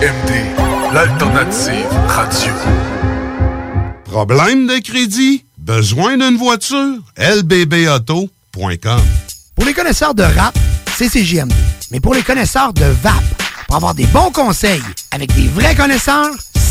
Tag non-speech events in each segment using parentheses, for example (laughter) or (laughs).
CJMD, l'alternative radio. Problème de crédit? Besoin d'une voiture? lbbauto.com Pour les connaisseurs de rap, c'est CJMD. Mais pour les connaisseurs de VAP, pour avoir des bons conseils avec des vrais connaisseurs,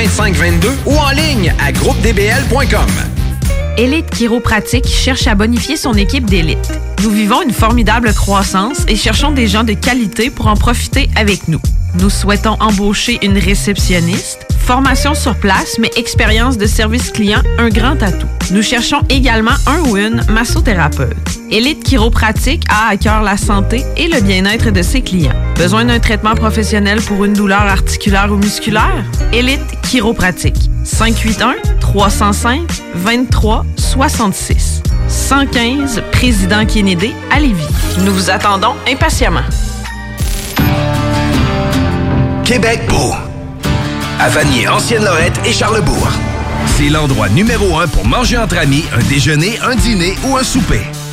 418-681-2522 ou en ligne à groupedbl.com. Élite Chiropratique cherche à bonifier son équipe d'élite. Nous vivons une formidable croissance et cherchons des gens de qualité pour en profiter avec nous. Nous souhaitons embaucher une réceptionniste, formation sur place, mais expérience de service client, un grand atout. Nous cherchons également un ou une massothérapeute. Élite Chiropratique a à cœur la santé et le bien-être de ses clients. Besoin d'un traitement professionnel pour une douleur articulaire ou musculaire? Élite Chiropratique. 581-305-2366. 115 Président Kennedy à Lévis. Nous vous attendons impatiemment. Québec beau. À Vanier, Ancienne-Lorette et Charlebourg. C'est l'endroit numéro un pour manger entre amis, un déjeuner, un dîner ou un souper.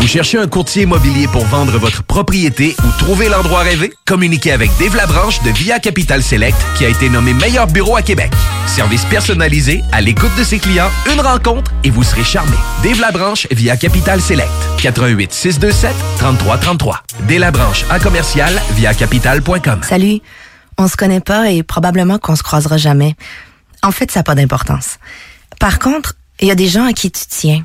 Vous cherchez un courtier immobilier pour vendre votre propriété ou trouver l'endroit rêvé? Communiquez avec Dave Labranche de Via Capital Select qui a été nommé meilleur bureau à Québec. Service personnalisé, à l'écoute de ses clients, une rencontre et vous serez charmé. Dave Labranche via Capital Select. 88 627 3333. Dave Labranche en commercial via capital.com. Salut. On se connaît pas et probablement qu'on se croisera jamais. En fait, ça n'a pas d'importance. Par contre, il y a des gens à qui tu tiens.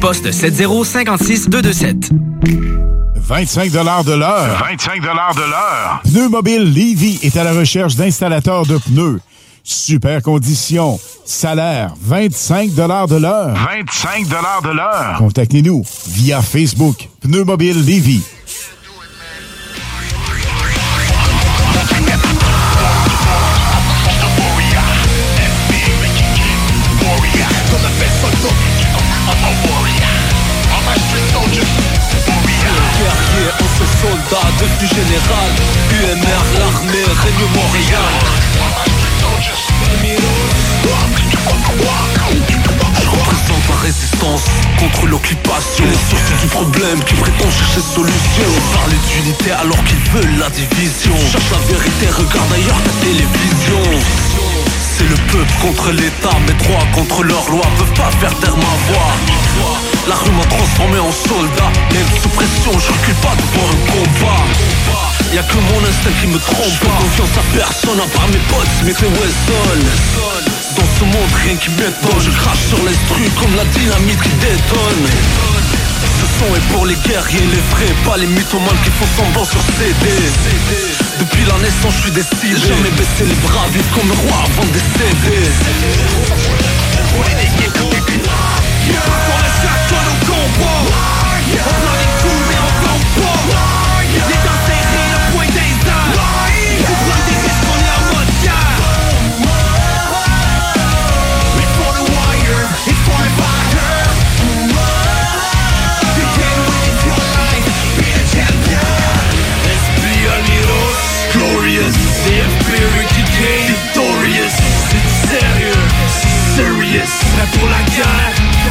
poste 7056227. 25 de l'heure. 25 de l'heure. Pneumobile Levy est à la recherche d'installateurs de pneus. Super conditions. Salaire 25 de l'heure. 25 de l'heure. Contactez-nous via Facebook Pneumobile Levy. Devenu général. UMR, l'armée, règne Montréal. Je représente la résistance contre l'occupation. Les sources du problème qui prétend chercher solution. Parler d'unité alors qu'ils veulent la division. Cherche la vérité, regarde ailleurs ta télévision. C'est le peuple contre l'État, mes droits contre leurs lois peuvent pas faire taire ma voix. La rue m'a transformé en soldat, même sous pression, je recule pas devant un combat. Y'a que mon instinct qui me trompe, pas confiance à personne à part mes potes, mais c'est Wesson. Dans ce monde, rien qui m'étonne, je crache sur l'instru comme la dynamite qui détonne. Ce son est pour les guerriers, les vrais, pas les mythomanes qui font semblant sur CD. Depuis la naissance, je suis décidé. Jamais baisser les bras, vivre comme un roi avant de décéder. On est chacun nos combats.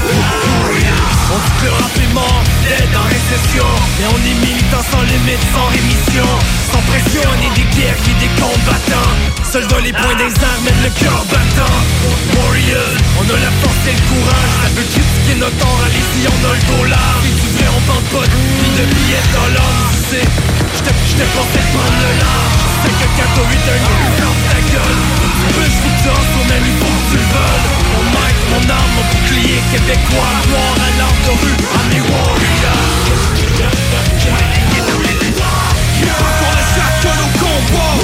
On on le armes. On prend des risques, on est. On l'aide en récession. Mais on est militant sans limite, sans rémission. Sans pression, on est des guerriers, des combattants. Seuls dans les points des armes, le cœur battant. Warriors, on a la force et le courage. Ça veut critiquer notre temps, allez-y, on a le dollar. Et du vrai, on vend pas ni de billets dollars Tu sais, j'te pensais prendre le large. C'est que quand d'un nous ferme ta gueule Veux, je vous danse, même il faut que tu veuilles Mon mic, mon arme, mon bouclier québécois Noir à l'arme de rue, à mes warriors On est chacun nos combats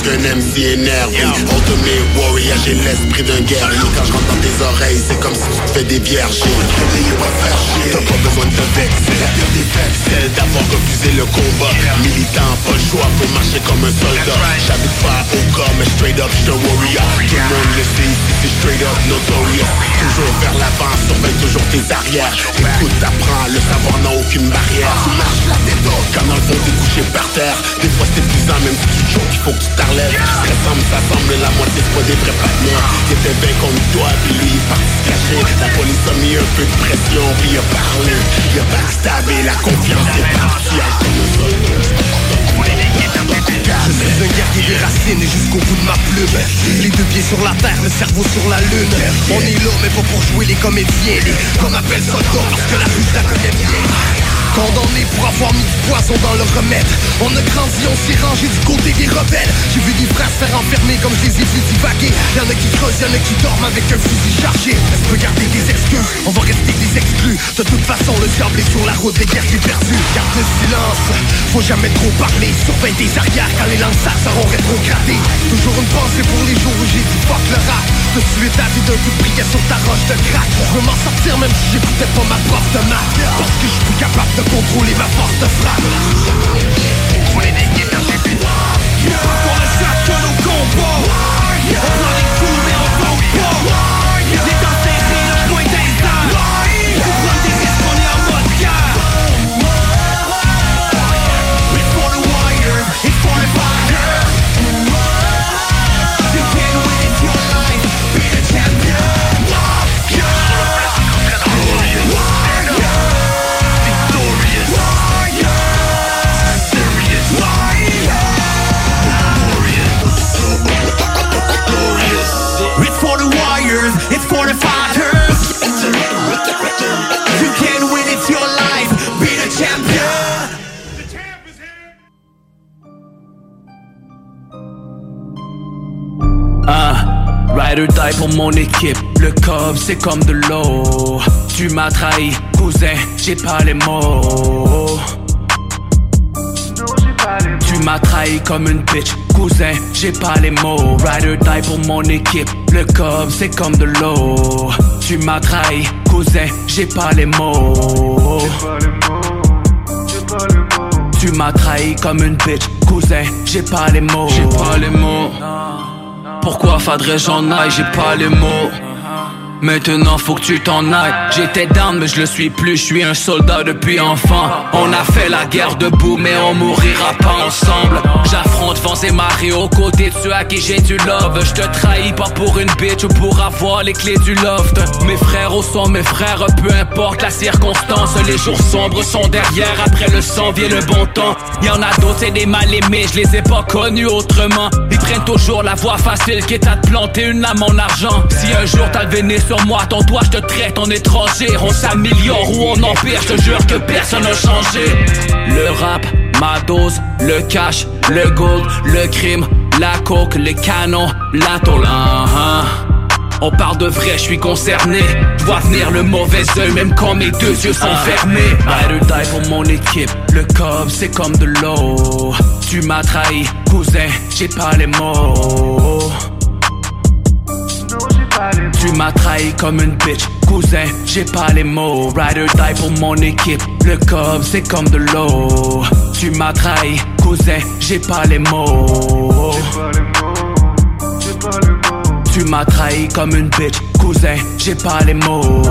plus qu'un MC énervé Ultimate warrior, j'ai l'esprit d'un guerrier. Quand je rentre dans tes oreilles, c'est comme si tu te fais des vierges. Pas faire chier, t'as pas besoin de te vexer. La pire des faibles, celle d'avoir refusé le combat. Militant, pas le choix, faut marcher comme un soldat. J'habite pas au corps, mais straight up, j'suis un warrior. Tout le monde le sait c'est straight up notorious. Toujours vers l'avant, surveille toujours tes arrières. Écoute, t'apprends, le savoir n'a aucune barrière. Tu marches la tête haute, quand dans le fond t'es couché par terre. Des fois c'est épuisant, même si tu choques, il faut que tu t'enlèves Se ressemble, ça semble, la moitié c'est pas des vrais Qui était bien contre toi, puis lui il parti se cacher. La police a mis un peu de pression, puis il a parlé. Il a backstabé, la confiance est partie à comme Je suis un guerrier des racines et jusqu'au bout de ma plume. Les deux pieds sur la terre, le cerveau sur la lune. On est là mais pas pour jouer les comédiens. Les qu'on appelle soldats parce que la rue la connaît bien Condamné pour avoir mis du poison dans le remède. On a grandi, on s'est rangé du côté des rebelles. J'ai vu des se faire enfermer comme je les ai vus divaguer Y'en a qui creusent, y'en a qui dorment avec un fusil chargé. Est-ce peut garder des excuses On va rester des exclus. De toute façon le diable est sur la route des guerriers perdus Garde le silence, faut jamais trop parler. Surveille tes arrières quand les lanceurs seront rétrogradés. Toujours une pensée pour les jours où j'ai dit fuck le rap. De suite ta vie d'un coup de sur ta roche de crack. Je veux m'en sortir même si j'écoutais pas ma prof de maths Parce que je suis plus capable de contrôler ma force de frappe Contrôler des guerres On est chacun nos combats Ride or die pour mon équipe. Le cob, c'est comme de l'eau. Tu m'as trahi, cousin, j'ai pas les mots. Tu m'as trahi comme une bitch, cousin, j'ai pas les mots. Ride or die pour mon équipe. Le cob, c'est comme de l'eau. Tu m'as trahi, cousin, j'ai pas les mots. Tu m'as trahi comme une bitch, cousin, j'ai pas les mots. J'ai pas les mots. Pourquoi faudrait-je en aille, j'ai pas les mots. Maintenant faut que tu t'en ailles. J'étais down mais je le suis plus. Je suis un soldat depuis enfant. On a fait la guerre debout mais on mourira pas ensemble. J'affronte vents et marées aux côtés de ceux à qui j'ai du love. Je te trahis pas pour une bitch ou pour avoir les clés du loft. Mes frères au sont mes frères Peu importe la circonstance. Les jours sombres sont derrière Après le sang vient le bon temps. Y'en a d'autres c'est des mal aimés Je les ai pas connus autrement. Ils prennent toujours la voie facile Qui est à te planter une lame en argent. Si un jour t'as le sur moi, ton doigt, je te traite en étranger. On s'améliore ou on empire, je te jure que personne n'a changé. Le rap, ma dose, le cash, le gold, le crime, la coke, les canons, la tôle. hein. On parle de vrai, je suis concerné. Je vois venir le mauvais oeil, même quand mes deux yeux sont fermés. Ride or die pour mon équipe. Le cob, c'est comme de l'eau. Tu m'as trahi, cousin, j'ai pas les mots. Tu m'as trahi comme une bitch, cousin, j'ai pas les mots. Ride or die pour mon équipe. Le cob, c'est comme de l'eau. Tu m'as trahi, cousin, j'ai pas les mots. Tu m'as trahi comme une bitch, cousin, j'ai pas les mots.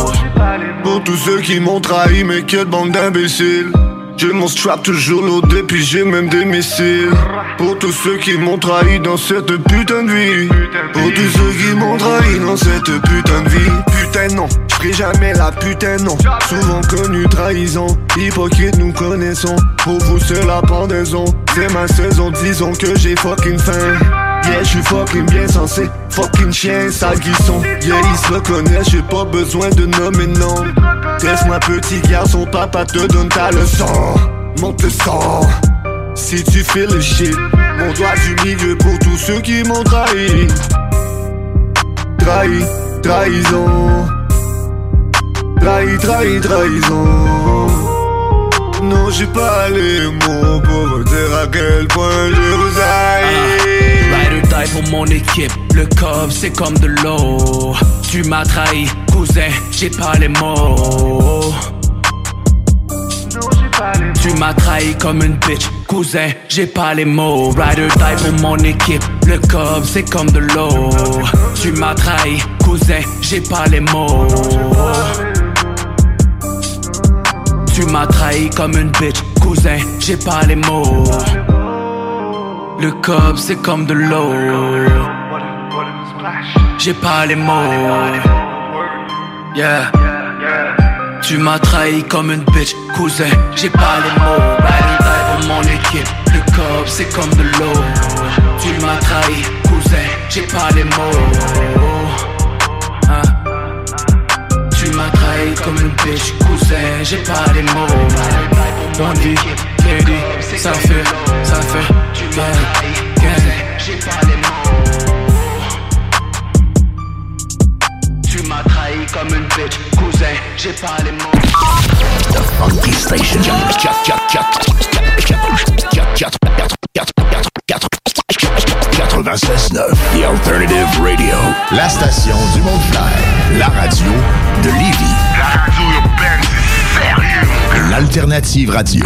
Pour tous ceux qui m'ont trahi, mais quelle bande d'imbéciles. J'ai mon strap toujours loadé, puis j'ai même des missiles. Pour tous ceux qui m'ont trahi dans cette putain de vie. Pour tous ceux qui m'ont trahi dans cette putain de vie. Putain non, j'ferai jamais la putain non. Souvent connu trahison, hypocrite nous connaissons. Pour vous c'est la pendaison, c'est ma saison, disons que j'ai fucking faim. Yeah, j'suis fucking bien censé, fucking chien, sale guisson. Yeah, ils se reconnaissent, j'ai pas besoin de nommer non. Laisse-moi petit garçon, papa te donne ta leçon. Monte le sang, si tu fais le shit. Mon doigt du milieu pour tous ceux qui m'ont trahi. Trahi, trahison. Trahi, trahi, trahison. Non, j'ai pas les mots pour vous dire à quel point je vous haïs. Pour mon équipe. Le cob, c'est comme de l'eau. Tu m'as trahi, cousin, j'ai pas les mots. Tu m'as trahi comme une bitch, cousin, j'ai pas les mots. Ride or die pour mon équipe. Le cob, c'est comme de l'eau. Tu m'as trahi, cousin, j'ai pas les mots. Tu m'as trahi comme une bitch, cousin, j'ai pas les mots. Le cob, c'est comme de l'eau. J'ai pas les mots. Yeah. Tu m'as trahi comme une bitch, cousin, j'ai pas les mots. Die pour mon équipe. Le cob, c'est comme de l'eau. Tu m'as trahi, cousin, j'ai pas les mots. Hein. Tu m'as trahi comme une bitch, cousin, j'ai pas les mots. Bondi, lady, ça fait, ça fait, gang, gang. J'ai pas les mots. Tu m'as trahi comme une bitch, cousin, j'ai pas les mots. The Funky Station. 96.9 The Alternative Radio. La station du monde La radio de Lévis. La radio urbaine, c'est sérieux. L'Alternative Radio.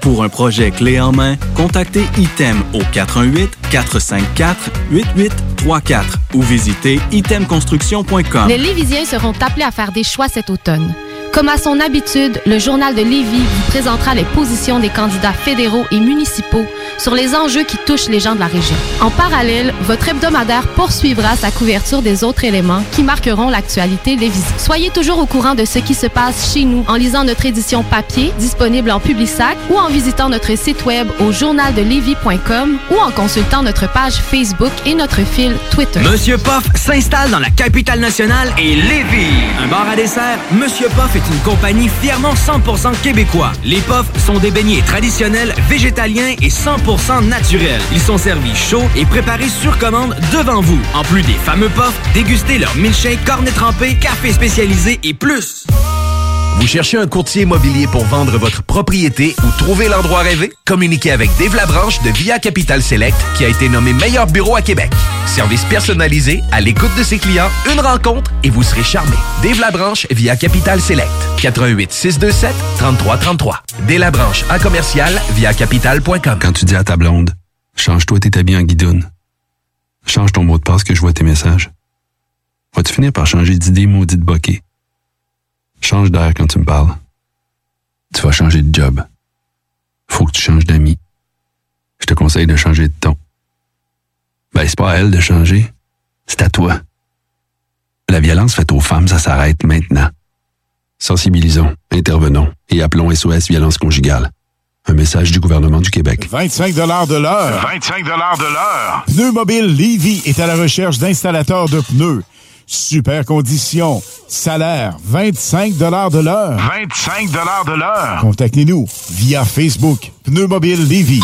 Pour un projet clé en main, contactez ITEM au 418-454-8834 ou visitez itemconstruction.com. Les Lévisiens seront appelés à faire des choix cet automne. Comme à son habitude, le journal de Lévis vous présentera les positions des candidats fédéraux et municipaux sur les enjeux qui touchent les gens de la région. En parallèle, votre hebdomadaire poursuivra sa couverture des autres éléments qui marqueront l'actualité visites. Soyez toujours au courant de ce qui se passe chez nous en lisant notre édition papier disponible en Publisac ou en visitant notre site web au journaldelevy.com ou en consultant notre page Facebook et notre fil Twitter. Monsieur Poff s'installe dans la capitale nationale et Lévis. Un bar à dessert, Monsieur Poff est une compagnie fièrement 100% québécois. Les Poffs sont des beignets traditionnels, végétaliens et 100% naturels. Ils sont servis chauds et préparés sur commande devant vous. En plus des fameux Poffs, dégustez leur milkshake, cornet trempé, café spécialisé et plus. Vous cherchez un courtier immobilier pour vendre votre propriété ou trouver l'endroit rêvé? Communiquez avec Dave Labranche de Via Capital Select qui a été nommé meilleur bureau à Québec. Service personnalisé, à l'écoute de ses clients, une rencontre et vous serez charmé. Dave Labranche via Capital Select. 88 627 3333. Dave Labranche en commercial via capital.com. Quand tu dis à ta blonde, change-toi tes habits en guidoune. Change ton mot de passe que je vois tes messages. Vas-tu finir par changer d'idée maudite bokeh? Change d'air quand tu me parles. Tu vas changer de job. Faut que tu changes d'amis. Je te conseille de changer de ton. Ben, c'est pas à elle de changer. C'est à toi. La violence faite aux femmes, ça s'arrête maintenant. Sensibilisons, intervenons et appelons SOS Violence Conjugale. Un message du gouvernement du Québec. 25 de l'heure. 25 de l'heure. Pneu Mobile Levy est à la recherche d'installateurs de pneus. Super conditions. Salaire, 25 de l'heure. 25 de l'heure. Contactez-nous via Facebook. Pneu Mobile Levy.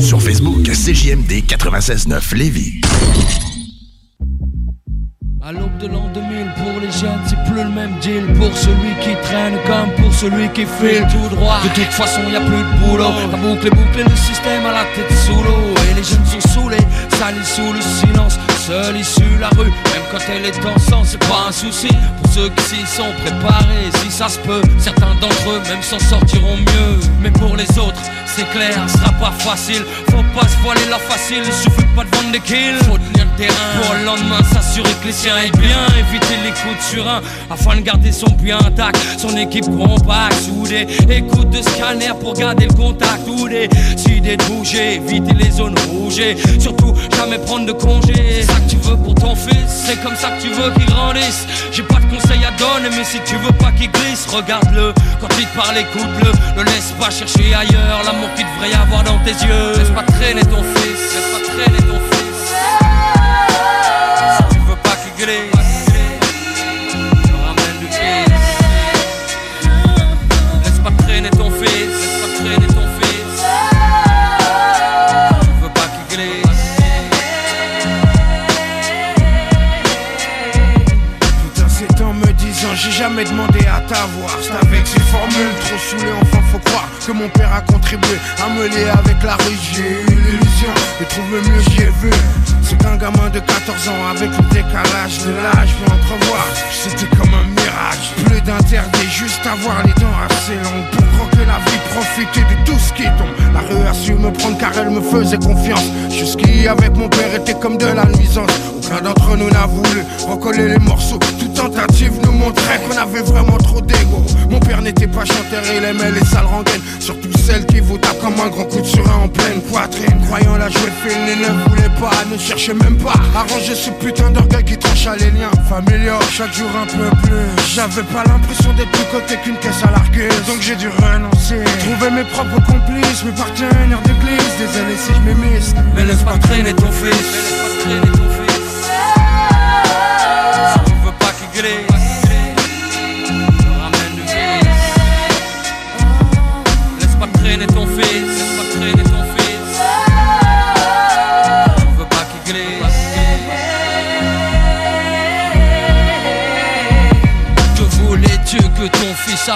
Sur Facebook, CJMD 96.9 Lévis. À l'aube de l'an 2000, pour les jeunes, c'est plus le même deal. Pour celui qui traîne comme pour celui qui file tout droit. De toute façon, y a plus de boulot. La boucle est bouclée, le système à la tête sous l'eau. Et les jeunes sont saoulés, salis sous le silence. Seule issue la rue, même quand elle est en sang, c'est pas un souci. Pour ceux qui s'y sont préparés, si ça se peut, certains d'entre eux même s'en sortiront mieux. Mais pour les autres, c'est clair, ce sera pas facile. Faut pas se voiler la facile, il suffit pas de vendre des kills. Faut tenir le terrain pour le lendemain s'assurer que les siens aient bien. Éviter les coups de surin afin de garder son puits intact. Son équipe compacte, soudée. Écoute de scanner pour garder le contact. Ou des idées de bouger, éviter les zones rouges. et Surtout, jamais prendre de congé. C'est ça que tu veux pour ton fils, c'est comme ça que tu veux qu'il grandisse. J'ai pas de conseils à donner, mais si tu veux pas qu'il glisse, regarde-le. Quand il te parle, écoute-le. Ne laisse pas chercher ailleurs l'amour qu'il devrait y avoir dans tes yeux. Laisse pas traîner ton fils, laisse pas traîner ton fils. Si tu veux pas qu'il glisse, ramène du fils. Laisse pas traîner ton fils, laisse pas traîner ton fils. Si tu veux pas qu'il glisse. Tout un sept ans me disant j'ai jamais demandé à t'avoir C'est avec ces formules trop saoulées enfin faut croire que mon père a contribué à me lier avec la rue. J'ai eu l'illusion de trouver mieux j'y ai vu. C'est qu'un gamin de 14 ans avec le décalage de l'âge. Peut entrevoir C'était comme un mirage. Plus d'interdit juste avoir les dents assez longues. Pour croquer la vie, profiter de tout ce qui tombe. La rue a su me prendre car elle me faisait confiance. Jusqu'y avec mon père était comme de la nuisance. Aucun d'entre nous n'a voulu recoller les morceaux. Toute tentative nous montrait qu'on avait vraiment trop d'ego. Mon père n'était pas chanteur, il aimait les sales rengaines Surtout celles qui vous tapent comme un grand coup de surin en pleine poitrine. Croyant la jouer fine, ne voulait pas, ne cherchait même pas. À ranger ce putain d'orgueil qui tranche à les liens. Familiaux Chaque jour un peu plus. J'avais pas l'impression d'être plus côté qu'une caisse à largueuse Donc j'ai dû renoncer. Trouver mes propres complices, mes partenaires d'église. Désolé si je m'émisse. Mais laisse pas traîner ton fils,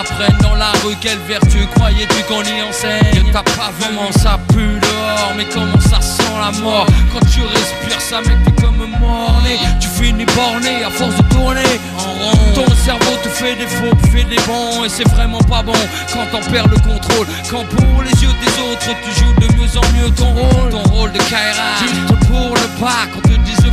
apprenne dans la rue Quelle vertu croyais-tu qu'on y enseigne? T'as pas vraiment ça pue dehors? Mais comment ça sent la mort? Quand tu respires ça mec t'es comme morné Tu finis borné à force de tourner en rond. Ton cerveau te fait des faux, fait des bons. Et c'est vraiment pas bon quand t'en perds le contrôle. Quand pour les yeux des autres tu joues de mieux en mieux ton rôle. Ton rôle de Kaira Juste pour le pas Quand te disent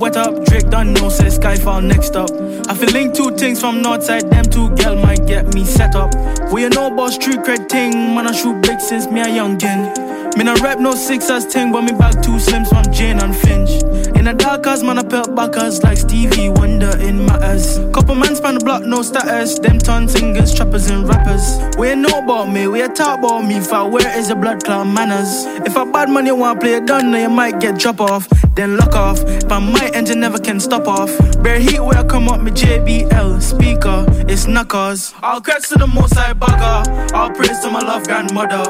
wet up. Drake done know, say Skyfall next up. I feel link two things from Northside, them two girl might get me set up. We you know about street cred thing, man I shoot big since me a youngin'. Me no rap no six sixers thing, but me back two slims from Jane and Finch. In the dark as man I pelt backers like Stevie Wonder in my ass. Couple man span the block, no status. Them ton singers, trappers and rappers. We ain't know about me, we a talk about me. If I wear is a blood clot manners. If a bad man you want play it done, then you might get drop off, then lock off. But my engine never can stop off. Bare heat where I come up, me JBL speaker, it's knuckers. All credits to the most I bugger. All praise to my love grandmother.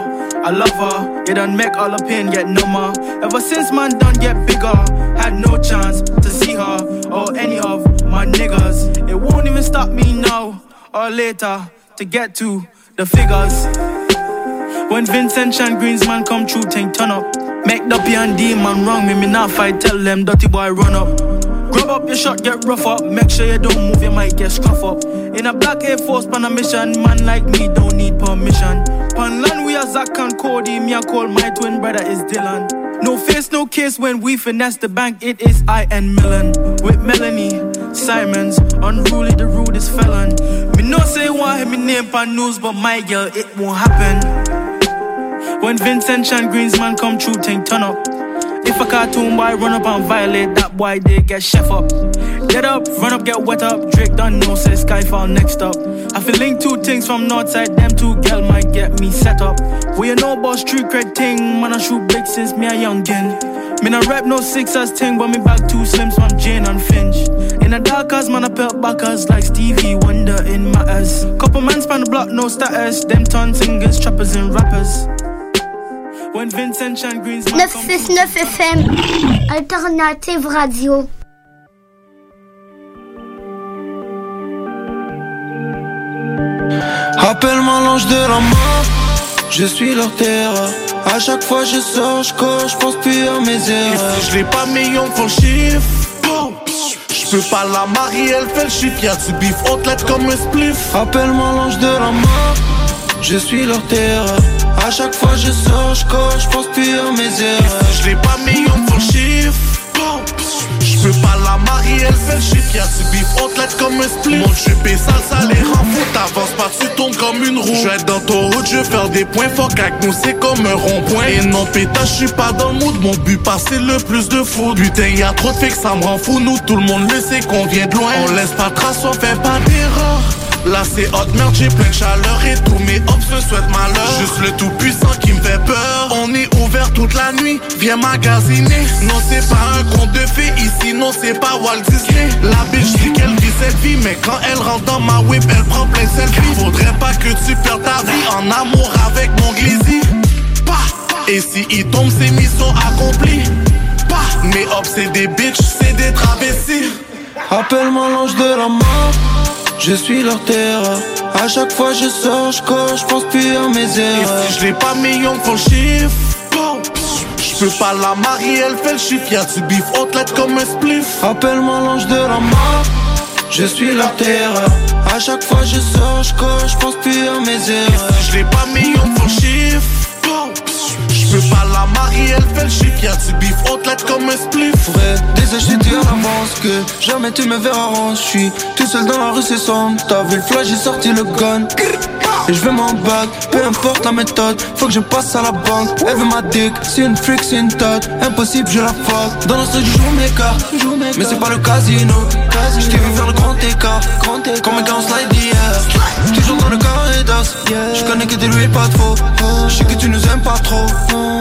I love her, you done make all the pain get number. Ever since man done get bigger, had no chance to see her or any of my niggas. It won't even stop me now or later to get to the figures. When Vincent and Greensman come true, thing turn up. Make the P and D man wrong me, me not fight, tell them dirty boy run up. Grab up your shot, get rough up. Make sure you don't move, you might get scruff up. In a black Air Force pan a mission, man like me don't need permission. Pan land we are Zach and Cody, me I call my twin brother is Dylan. No face, no case when we finesse the bank, it is I and Millen. With Melanie, Simons, unruly the rudest felon. Me no say why me name pan news, but my girl, it won't happen. When Vincent and Greensman come true, thing turn up. If a cartoon boy run up and violate, that boy they get chef up. Get up, run up, get wet up. Drake done know, say Skyfall next up. I feel link two things from Northside, them two girl might get me set up. We you know about street cred thing, man I shoot big since me a youngin'. Me no rap no sixers thing, but me back two slims from Jane and Finch. In the dark as man I pelt backers like Stevie Wonder in matters. Couple man span the block, no status. Them ton singers, trappers and rappers. 969 FM, Alternative Radio. Appelle-moi l'ange de la mort, je suis leur terreur. À chaque fois je sors, je cours, je pense plus à mes erreurs. Et si je l'ai pas million pour le chiffre Je peux pas la marier, elle fait le chiffre Y'a du bif haute lettre comme un spliff Appelle-moi l'ange de la mort, je suis leur terreur. À chaque fois je sors, je cours, je pense plus à mes erreurs. Je l'ai pas million pour le chiffre je peux pas la marier, elle fait le chiffre. Y'a du bif haute comme un split. Mon est sale, ça les rend fous T'avances pas, tu tournes comme une roue. Je vais être dans ton route, je vais faire des points Fuck avec nous, c'est comme un rond-point. Et non pétage, je suis pas dans le mood. Mon but passer le plus de foot Putain, y'a trop de que ça me rend fou. Nous, tout le monde le sait qu'on vient de loin. On laisse pas de trace, on fait pas d'erreur Là c'est hot merde, j'ai plein de chaleur et tous mes hops se souhaitent malheur. Juste le tout puissant qui me fait peur. On est ouvert toute la nuit, viens magasiner. Non c'est pas un conte de fées ici, non c'est pas Walt Disney. La bitch dit qu'elle vit cette vie mais quand elle rentre dans ma whip elle prend plein de selfies. Faudrait pas que tu perdes ta vie en amour avec mon glizzy. Et si il tombe c'est mission accomplie Bah. Mes hops c'est des bitches, c'est des travestis. Appelle-moi l'ange de la mort, je suis leur terreur. À chaque fois je sors, je cours, je pense plus à mes erreurs. Et si je l'ai pas million pour le chiffre Je peux pas la marier, elle fait le chiffre Y'a du bif haute lettre comme un spliff Appelle-moi l'ange de la mort, je suis leur terreur. À chaque fois je sors, je cours, je pense plus à mes erreurs. Je l'ai pas million pour le chiffre Je peux pas la marier, elle fait le chiffre Y'a du bif haute lettre comme un spliff. Vrai, déjà j'ai dit à l'avance que jamais tu me verras rond. Je suis tout seul dans la rue, c'est sombre. T'as vu le flash, j'ai sorti le gun. Et je veux mon bac, peu importe la méthode. Faut que je passe à la banque. Elle veut ma dick, c'est une fric, c'est une tot Impossible, je la fuck. Dans l'instant du jour mes cartes Mais c'est pas le casino. Je t'ai vu faire le grand écart. Comme un gars en slide hier. Toujours dans le carré d'as Je connais que des lui pas faux Je sais que tu nous aimes pas trop.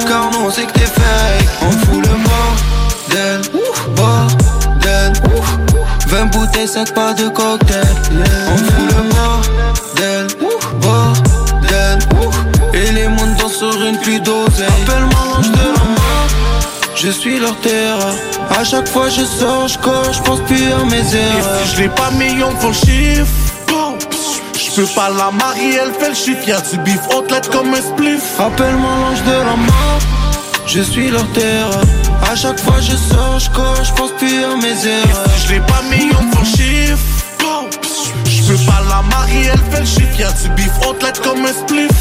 Car nous on sait que t'es fake. On fout le bordel. Bordel. 20 bouteilles, 5 pas de cocktail. On fout le bordel. Bordel. Et les mondes dansent sur une pluie d'oseille. Appelle-moi l'ange de la mort. Je suis leur terreur. À chaque fois je sors, je cours, je pense plus à mes erreurs. Et si je l'ai pas million pour le chiffre Je peux pas la marier, elle fait le chiffre. Y'a du bif haute comme un spliff. Appelle-moi l'ange de la mort. Je suis leur terreur. À chaque fois je sors, je cours, je pense plus à mes erreurs. Et si je l'ai pas million pour le chiffre Je peux pas la marier, elle fait le chiffre. Y'a du bif haute comme un spliff.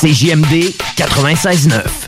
CJMD 96.9.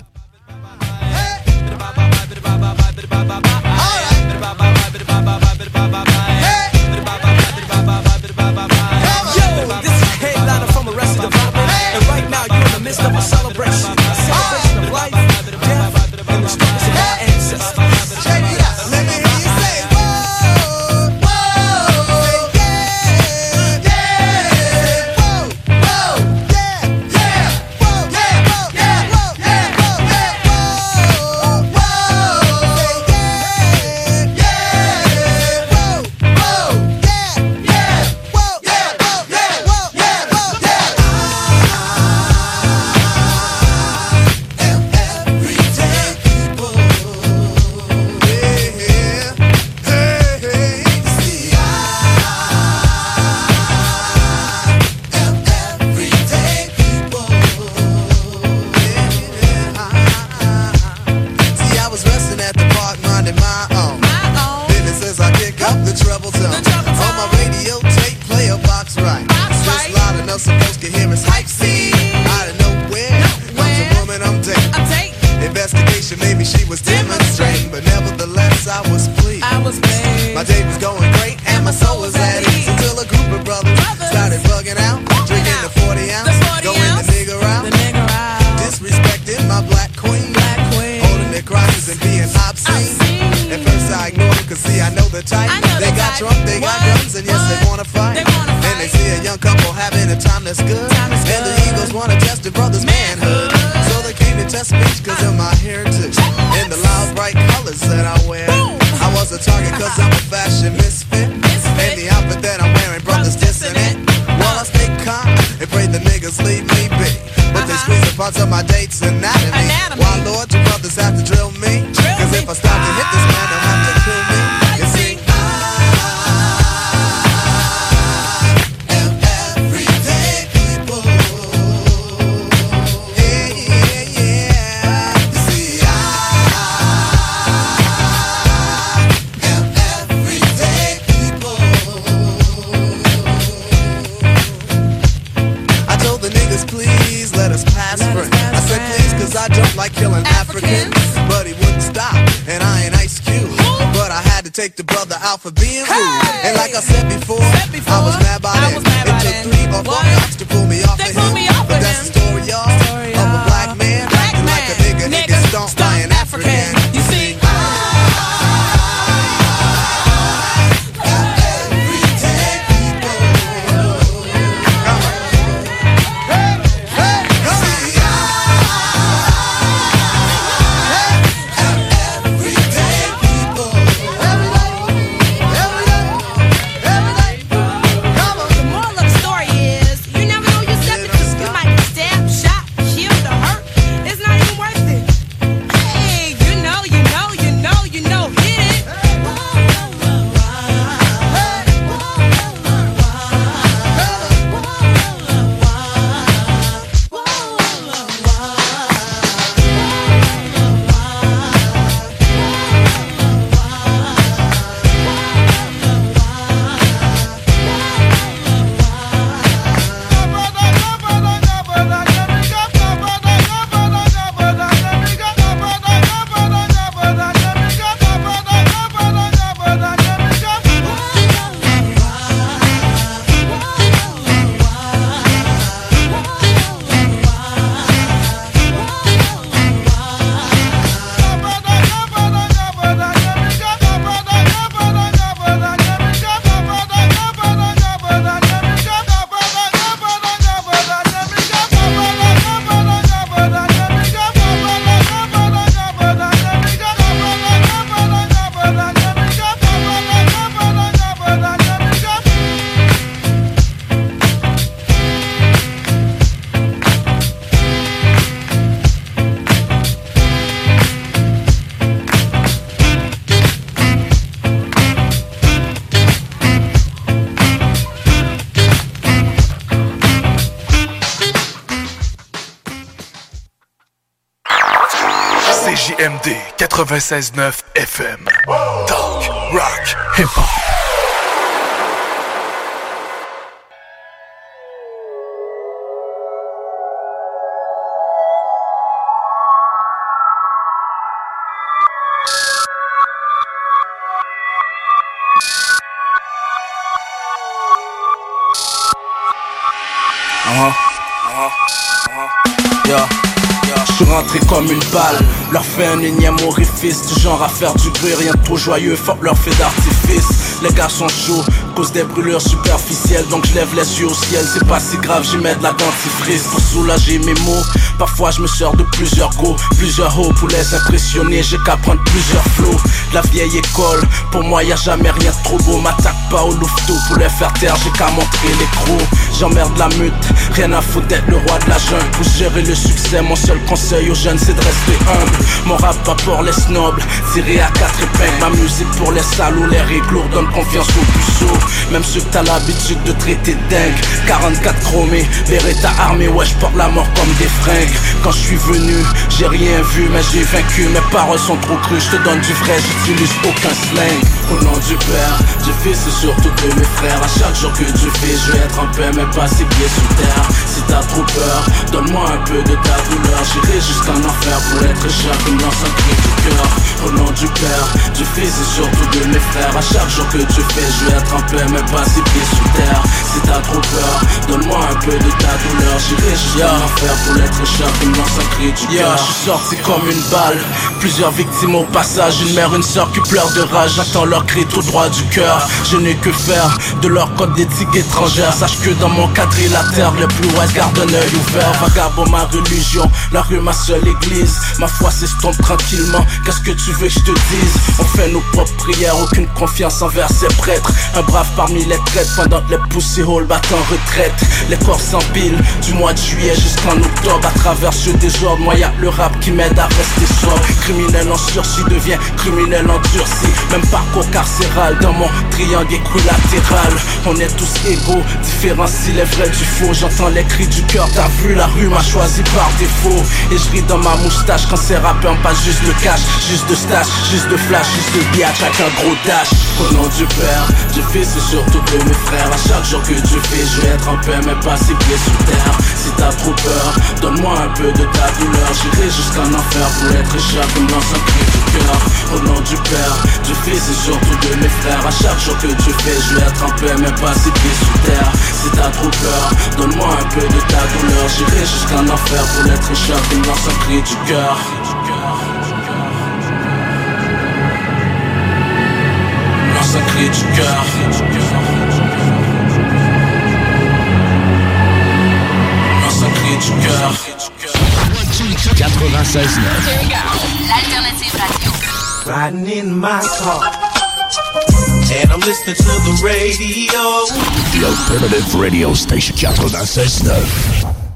96.9 FM. Talk, rock, hip-hop. Du genre à faire du bruit, rien de trop joyeux, fuck leur fait d'artifice. Les gars sont chauds, cause des brûlures superficielles Donc je lève les yeux au ciel, c'est pas si grave, j'y mets de la dentifrice Pour soulager mes mots, parfois je me sors de plusieurs go Plusieurs hauts pour les impressionner, j'ai qu'à prendre plusieurs flots. La vieille école, pour moi y a jamais rien de trop beau. M'attaque pas au louveteau pour les faire taire, j'ai qu'à montrer les crocs. J'emmerde la meute, rien à foutre d'être le roi de la jungle. Pour gérer le succès, mon seul conseil aux jeunes c'est de rester humble. Mon rap pas pour les snobs, tiré à quatre épingles. Ma musique pour les salauds, les règles donne confiance aux puceaux Même ceux que t'as l'habitude de traiter dingue. 44 chromés, Beretta armé, ouais je porte la mort comme des fringues. Quand je suis venu, j'ai rien vu mais j'ai vaincu. Mes paroles sont trop crues, je te donne du vrai, j'utilise aucun slang Au nom du Père, du Fils et surtout de mes frères. À chaque jour que tu fais, je vais être en paix mais pas ses pieds sous terre. Si t'as trop peur, donne-moi un peu de ta douleur. J'irai jusqu'en enfer pour être cher comme dans un cri du cœur. Au nom du Père, du Fils et surtout de mes frères. À chaque jour que tu fais, je vais être en paix mais pas ses pieds sous terre. Si t'as trop peur, donne-moi un peu de ta douleur. J'irai jusqu'en enfer pour être cher comme dans un cri du cœur. Je suis sorti comme une balle, plusieurs victimes au passage Une mère, une soeur qui pleure de rage, leur cri tout droit du cœur. Je n'ai que faire de leur code d'éthique étrangère. Sache que dans mon quadrilatère, le plus ouest garde un œil ouvert. Vagabond ma religion, la rue ma seule église. Ma foi s'estompe tranquillement, qu'est-ce que tu veux que je te dise? On fait nos propres prières, aucune confiance envers ces prêtres. Un brave parmi les traites, pendant que les pussy hall battent en retraite. Les corps s'empilent, du mois de juillet jusqu'en octobre. À travers ce désordre, moi y'a le rap qui m'aide à rester sobre. Criminel en sursis devient criminel endurci Même parcours carcéral dans mon triangle équilatéral. On est tous égaux, différencie les vrais du faux. J'entends les cris du cœur, t'as vu la rue m'a choisi par défaut. Et je ris dans ma moustache quand c'est rappeur pas juste de cash Juste de stash, juste de flash, juste de biatch avec un gros dash. Au nom du Père, du Fils et surtout de mes frères À chaque jour que tu fais, je vais être en paix mais pas ses pieds sous terre. Si t'as trop peur, donne-moi un peu de ta douleur. J'irai jusqu'en enfer pour être cher comme dans un cri du cœur. Au nom du Père, du Fils et surtout de mes frères À chaque jour que tu fais, je vais paix mais pas ses pieds sous terre. Si t'as trop peur, donne-moi un peu de ta douleur. J'irai jusqu'en enfer pour être cher comme dans un cri du cœur. Un cri du cœur. Un cri du cœur. 96.9 L'alternative radio. Riding in my car And I'm listening to the radio. The Alternative Radio Station. 96.9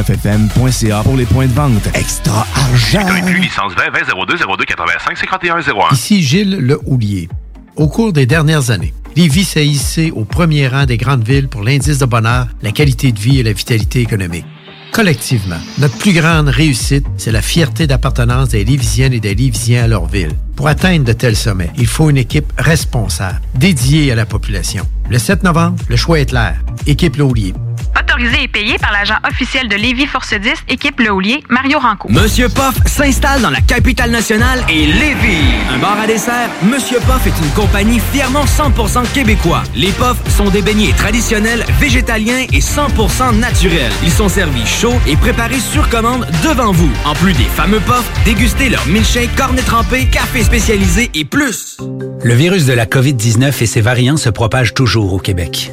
969fm.ca pour les points de vente. Extra argent! Inclus licence 20 20 02 02 85 51 01. Ici Gilles Le Houlier. Au cours des dernières années, Lévis s'est hissé au premier rang des grandes villes pour l'indice de bonheur, la qualité de vie et la vitalité économique. Collectivement, notre plus grande réussite, c'est la fierté d'appartenance des Lévisiennes et des Lévisiens à leur ville. Pour atteindre de tels sommets, il faut une équipe responsable, dédiée à la population. Le 7 novembre, le choix est clair. Équipe Le Houlier. Autorisé et payé par l'agent officiel de Lévis Force 10, équipe Le Houlier, Mario Ranco. Monsieur Poff s'installe dans la capitale nationale et Lévis. Un bar à dessert, Monsieur Poff est une compagnie fièrement 100% québécois. Les Poffs sont des beignets traditionnels, végétaliens et 100% naturels. Ils sont servis chauds et préparés sur commande devant vous. En plus des fameux Poffs, dégustez leur milkshake, cornet trempé, café spécialisé et plus. Le virus de la COVID-19 et ses variants se propagent toujours au Québec.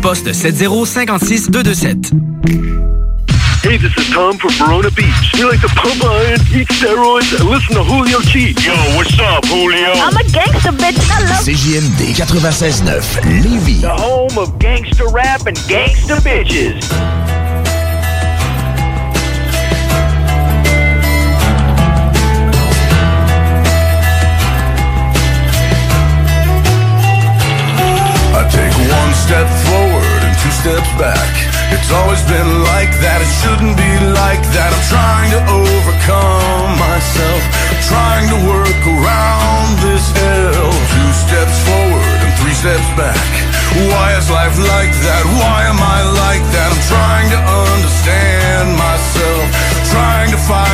poste 7056 227. Hey, this is Tom from Verona Beach. We like to pump iron, eat steroids, and listen to Julio G. Yo, what's up, Julio? I'm a gangster, bitch. I love CJMD 96.9 Lévis. The home of gangster rap and gangster bitches. I take one step steps back. It's always been like that, it shouldn't be like that. I'm trying to overcome myself, trying to work around this hell. Two steps forward and three steps back. Why is life like that? Why am I like that? I'm trying to understand myself, trying to fight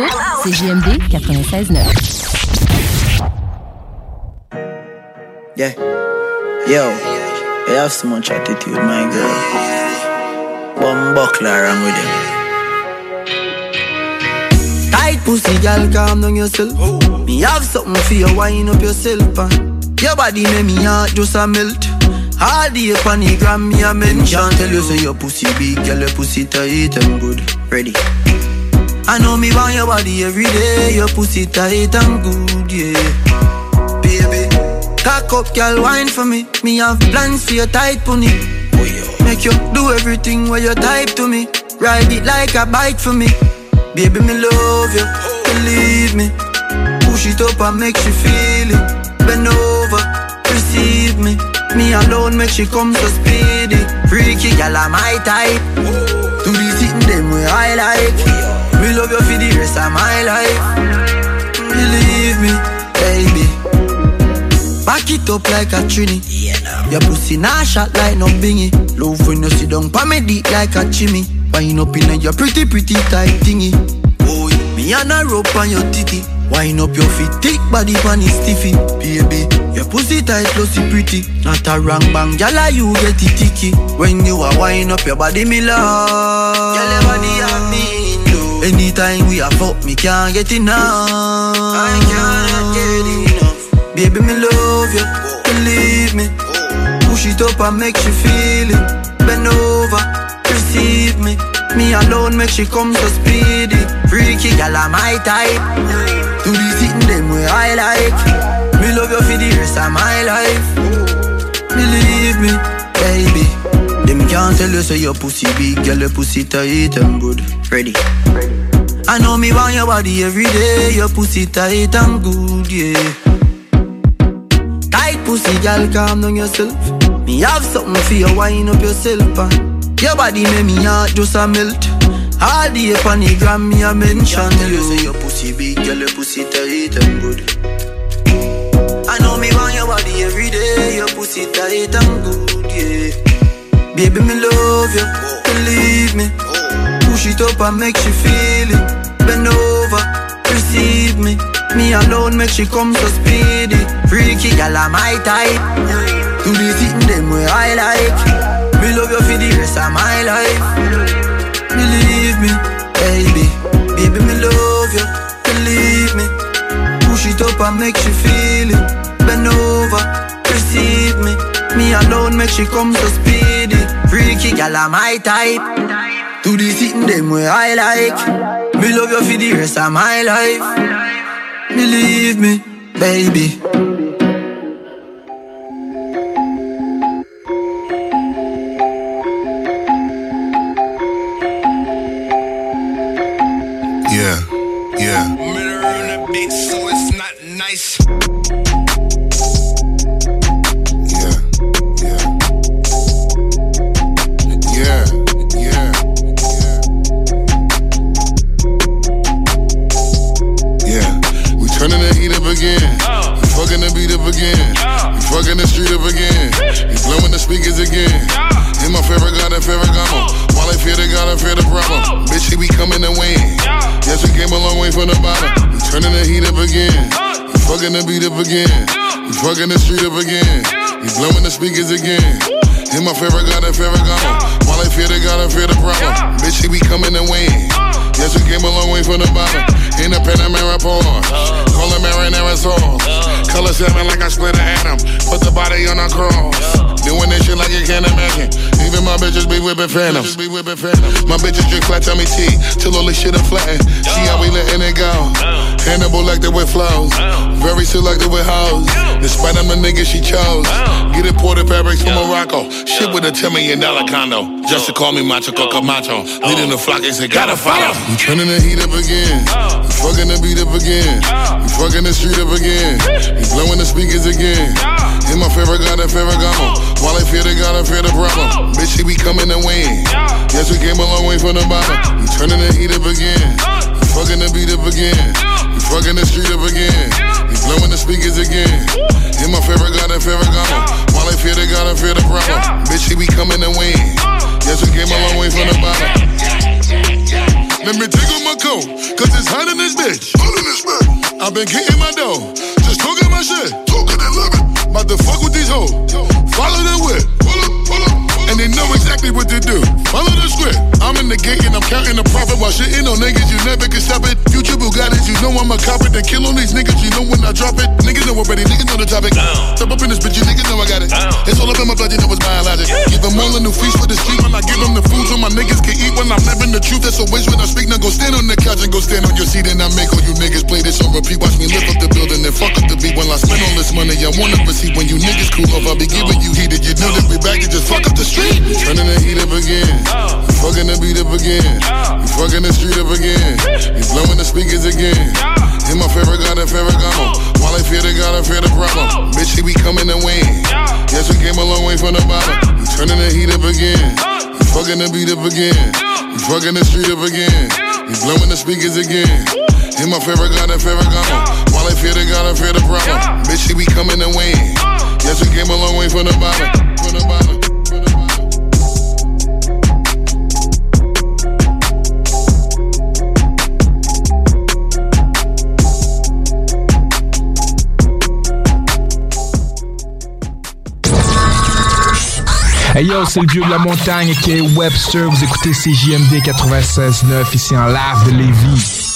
Facebook, c'est JMD 96.9. Yeah. Yo, I have so much attitude, my girl. One buckler, I'm with you. Tight pussy, girl, calm down yourself. Me have something for you, wind up yourself. And your body make me heart just a melt. All the the gram, me a mention. Tell you say your pussy big, girl, your pussy tight and good. Ready. I know me want your body every day. Your pussy tight and good, yeah. Baby, cock up, girl, wine for me. Me have plans for your tight pony. Make you do everything where you type to me. Ride it like a bike for me. Baby, me love you, believe me. Push it up and make you feel it. Bend over, receive me. Me alone make she come so speedy. Freaky gal, I'm my type. Do the sitting them where I like. Me love you for the rest of my life. Believe me, baby. Back it up like a trini. Your pussy nah shot like no bingy. Love when you sit down pa me dick like a chimney. Wine up in your pretty pretty tight thingy. Boy, me and a rope on your titty. Wine up your feet, thick body pan is stiffy. Baby, your pussy tight, pussy pretty. Not a wrong bang, gyal you get it ticky. When you are wine up your body, me love. Gyal your body. Anytime we are fuck, me can't get enough. I cannot get enough. Baby, me love you, believe me. Push it up and make you feel it. Bend over, receive me. Me alone make she come so speedy. Freaky gal, I'm my type. Do the sitting them where I like. Me love you for the rest of my life. Believe me, baby. Them can't tell you say your pussy big, girl, your pussy tight and good. Ready. I know me want your body every day. Your pussy tight and good, yeah. Tight pussy, girl, calm down yourself. Me have something for you, wind up yourself. And your body make me heart just a melt. All day on the gram, me a mention you. Say your pussy big, girl, your pussy tight and good. I know me want your body every day. Your pussy tight and good, yeah. Baby, me love you, believe me. Push it up and make she feel it. Bend over, receive me. Me alone make she come so speedy. Freaky gal, I'm my type. Do the thing them way I like. Me love you for the rest of my life. Believe me, baby. Baby, me love you, believe me. Push it up and make she feel it. Bend over, receive me. Me alone make she come so speedy. Freaky gal, I'm my type. Do the thing them way I like. Me love you for the rest of my life. Believe me, baby. Up again. Seven like I split an atom. Put the body on a cross. Doing this shit like you can't imagine. Even my bitches be whipping phantoms. My bitches drink flat tummy tea till all this shit are flattened. See how we letting it go. Hannibal like the with flows. Very selective with hoes. Despite I'm the nigga she chose. Get imported fabrics from Morocco. Shit with a $10 million condo. Just to call me Macho Coca Macho. Leading the flock, they say, gotta follow. We turning the heat up again. Fucking the beat up again. We fucking the street up again. We blowing the speakers again. In my favorite got a favorite gamo. While I fear the God, I fear the problem. Bitch, he be coming and win. Yes, we came a long way from the bottom. We turning the heat up again. We fucking the beat up again. We fucking the street up again. We blowing the speakers again. In my favorite got a favorite gamo. While I fear the God, I fear the problem. Bitch, he be coming and win. Yes, we came a long way from the bottom. Let me take off my coat, cause it's hot in this bitch. Hot in this bitch. I've been getting my dough, just talking my shit. Talking and living. About to fuck with these hoes. Follow the whip. Pull up, pull up. And they know exactly what to do. Follow the script. I'm in the gate and I'm counting the profit while shitting on niggas. You never can stop it. Future Bugattis, you know I'm a cop it. Then kill on these niggas, you know when I drop it. Niggas know already, niggas know the topic. Step up in this bitch, you niggas know I got it. It's all up in my blood, you know it's biologic. Give them all a new feast for the street when I give when I'm living the truth. That's always when I speak. Now go stand on the couch and go stand on your seat and I make all you niggas play this on repeat. Watch me lift up the building and fuck up the beat. When I spend all this money, I wanna receive when you niggas cool off. I'll be giving you heat. Did you know that we back and just fuck up the street? Turning the heat up again. We fucking the beat up again. We fucking the street up again. We blowing the speakers again. In my favorite got a favorite gamo. While I fear the God, I fear the problem. Bitch, he be coming and win. Yes, we came a long way from the bottom. We turning the heat up again. Fucking the beat up again. We fucking the street up again. We blowing the speakers again. In my favorite got a favorite gamo. While I fear the God, I fear the problem. Bitch, he be coming and win. Yes, we came a long way. From the bottom. Hey yo, c'est le vieux de la montagne qui est Webster. Vous écoutez CJMD 96.9 ici en live de Lévis.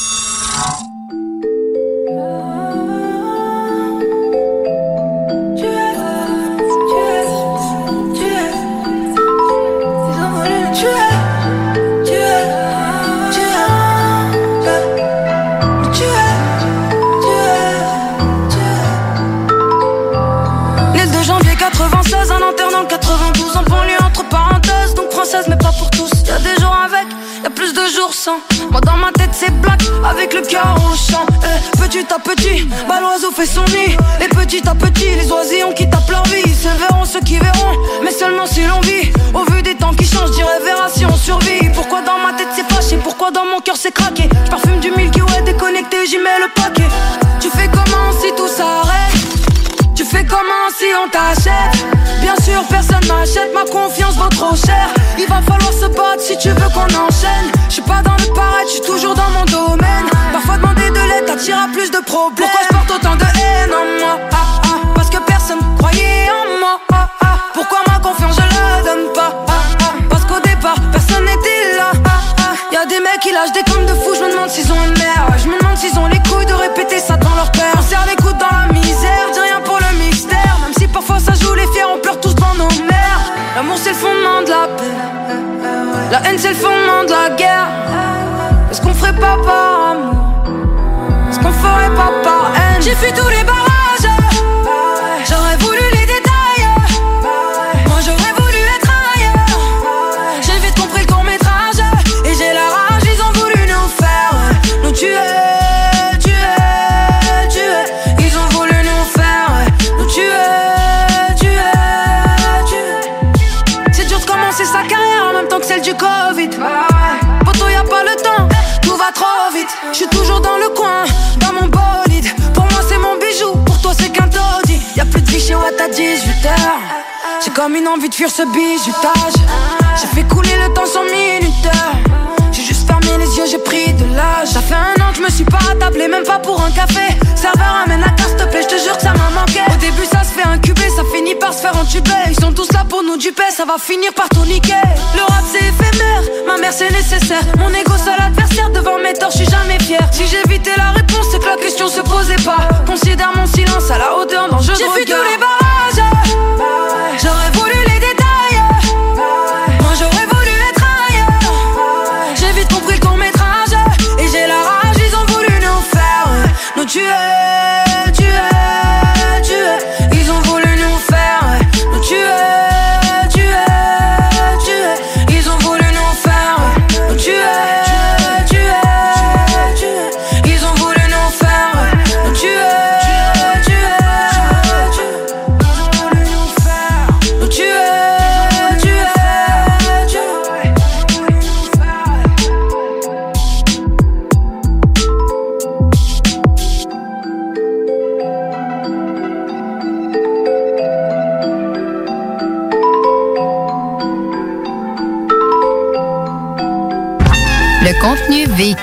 Et petit à petit, les oisillons qui tapent leur vie. Se verront ceux qui verront, mais seulement si l'on vit. Au vu des temps qui changent, dirais verra si on survit. Pourquoi dans ma tête c'est fâché, pourquoi dans mon cœur c'est craqué? J'parfume du Milky Way déconnecté, j'y mets le paquet. Si on t'achète Bien sûr, personne m'achète, ma confiance vaut trop cher. Il va falloir se battre si tu veux qu'on enchaîne. Je suis pas dans le paraître, je suis toujours dans mon domaine. Parfois demander de l'aide t'attire à plus de problèmes. Pourquoi je porte autant de haine en moi? Ah, ah, Parce que personne croyait en moi. Ah, Pourquoi ma confiance je la donne pas? Parce qu'au départ, personne n'était là. Y'a des mecs qui lâchent des comptes de fou, je me demande s'ils ont une mère. La haine c'est le fondement de la guerre. Est-ce qu'on ferait pas par amour? Est-ce qu'on ferait pas par haine? J'ai fui tous les barrages. 18h. J'ai comme une envie de fuir ce bizutage. J'ai fait couler le temps sans minuteur. J'ai juste fermé les yeux, j'ai pris de l'âge. Ça fait un an que je me suis pas attablé, même pas pour un café. Serveur, amène la carte, s'il te plaît, je te jure que ça m'a manqué. Au début, ça se fait incuber, ça finit par se faire entuber. Ils sont tous là pour nous duper, ça va finir par tout niquer. Le rap, c'est éphémère, ma mère, c'est nécessaire. Mon ego, seul adversaire, devant mes torts, je suis jamais fier. Si j'évitais la réponse, c'est que la question se posait pas. Considère mon silence à la hauteur d'un jeu de J'ai vu tous les j'aurais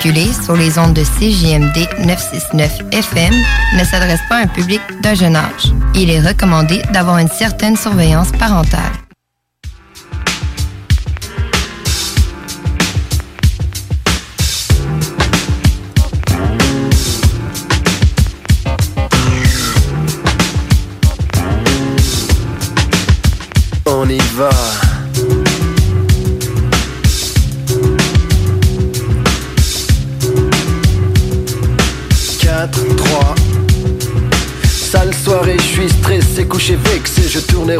sur les ondes de CJMD 969 FM ne s'adresse pas à un public d'un jeune âge. Il est recommandé d'avoir une certaine surveillance parentale. Je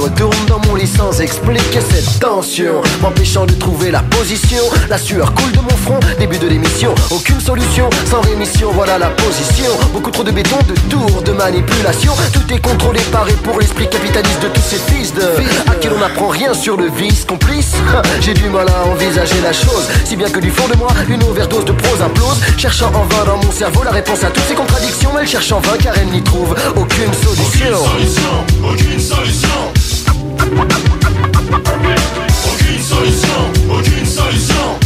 expliquer cette tension, m'empêchant de trouver la position. La sueur coule de mon front, début de l'émission. Aucune solution, sans rémission, voilà la position. Beaucoup trop de béton, de tours, de manipulation. Tout est contrôlé par et pour l'esprit capitaliste de tous ces fils de. À qui l'on n'apprend rien sur le vice complice. (laughs) J'ai du mal à envisager la chose, si bien que du fond de moi, une overdose de prose implose. Cherchant en vain dans mon cerveau la réponse à toutes ces contradictions. Elle cherche en vain car elle n'y trouve aucune solution. Aucune solution, aucune solution. Aucune solution, aucune solution.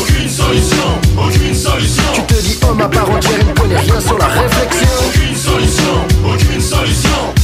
Aucune solution, aucune solution. Tu te dis homme à part entière, il ne connaît rien sur la réflexion. Aucune solution, aucune solution.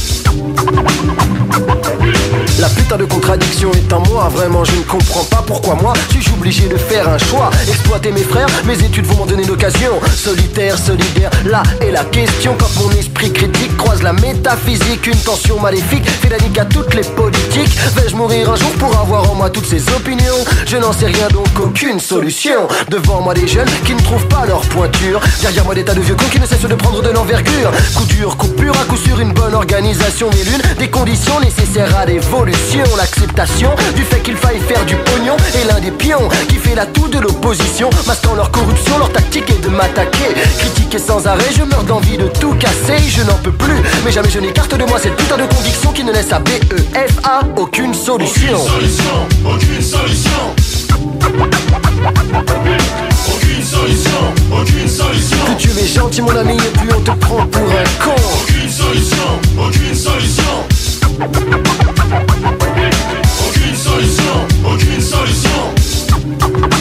La putain de contradiction est en moi, vraiment je ne comprends pas pourquoi moi obligé de faire un choix. Exploiter mes frères, mes études vont m'en donner l'occasion. Solitaire, solidaire, là est la question. Quand mon esprit critique croise la métaphysique, une tension maléfique fait la nique à toutes les politiques. Vais-je mourir un jour pour avoir en moi toutes ces opinions? Je n'en sais rien donc aucune solution. Devant moi des jeunes qui ne trouvent pas leur pointure. Derrière moi des tas de vieux cons qui ne cessent de prendre de l'envergure. Coup dur, coupure, à coup sûr une bonne organisation, mais l'une des conditions nécessaires à l'évolution. L'acceptation du fait qu'il faille faire du pognon Et l'un des pions qui fait la toux de l'opposition. Masquant leur corruption, leur tactique est de m'attaquer. Critiquer sans arrêt, je meurs d'envie de tout casser. Je n'en peux plus, mais jamais je n'écarte de moi cette putain de conviction Qui ne laisse à BEFA aucune solution. Aucune solution, aucune solution. Aucune solution, aucune solution. Tu es gentil mon ami et plus on te prend pour un con. Aucune solution, aucune solution. Aucune solution, aucune solution Thank you.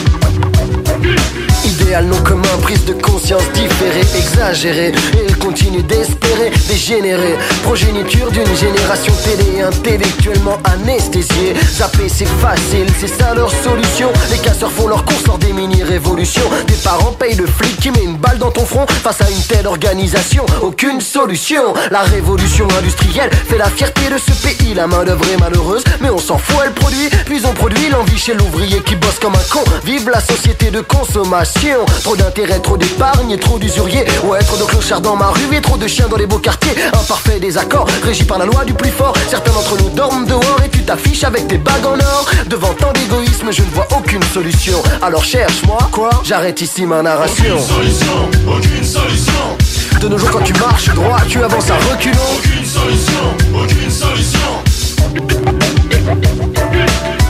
Idéal non commun, prise de conscience différée, exagérée. Et continue d'espérer, dégénérer. Progéniture d'une génération télé intellectuellement anesthésiée. Zapper c'est facile, c'est ça leur solution. Les casseurs font leur course lors des mini-révolutions Tes parents payent le flic qui met une balle dans ton front. Face à une telle organisation, aucune solution. La révolution industrielle fait la fierté de ce pays. La main d'œuvre est malheureuse, mais on s'en fout, elle produit. Puis on produit l'envie chez l'ouvrier qui bosse comme un con. Vive la société de consommation Trop d'intérêt, trop d'épargne et trop d'usuriers. Ouais, trop de clochards dans ma rue et trop de chiens dans les beaux quartiers. Un parfait désaccord, régi par la loi du plus fort. Certains d'entre nous dorment dehors et tu t'affiches avec tes bagues en or. Devant tant d'égoïsme, je ne vois aucune solution. Alors cherche-moi, quoi? J'arrête ici ma narration. Aucune solution, aucune solution. De nos jours quand tu marches droit, tu avances à reculons. Aucune solution, aucune solution.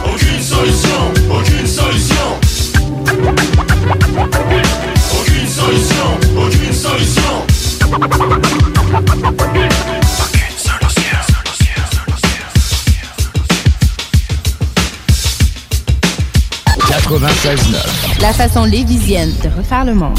Aucune solution, aucune solution Aucune solution, aucune solution. Aucune La façon lévisienne de refaire le monde.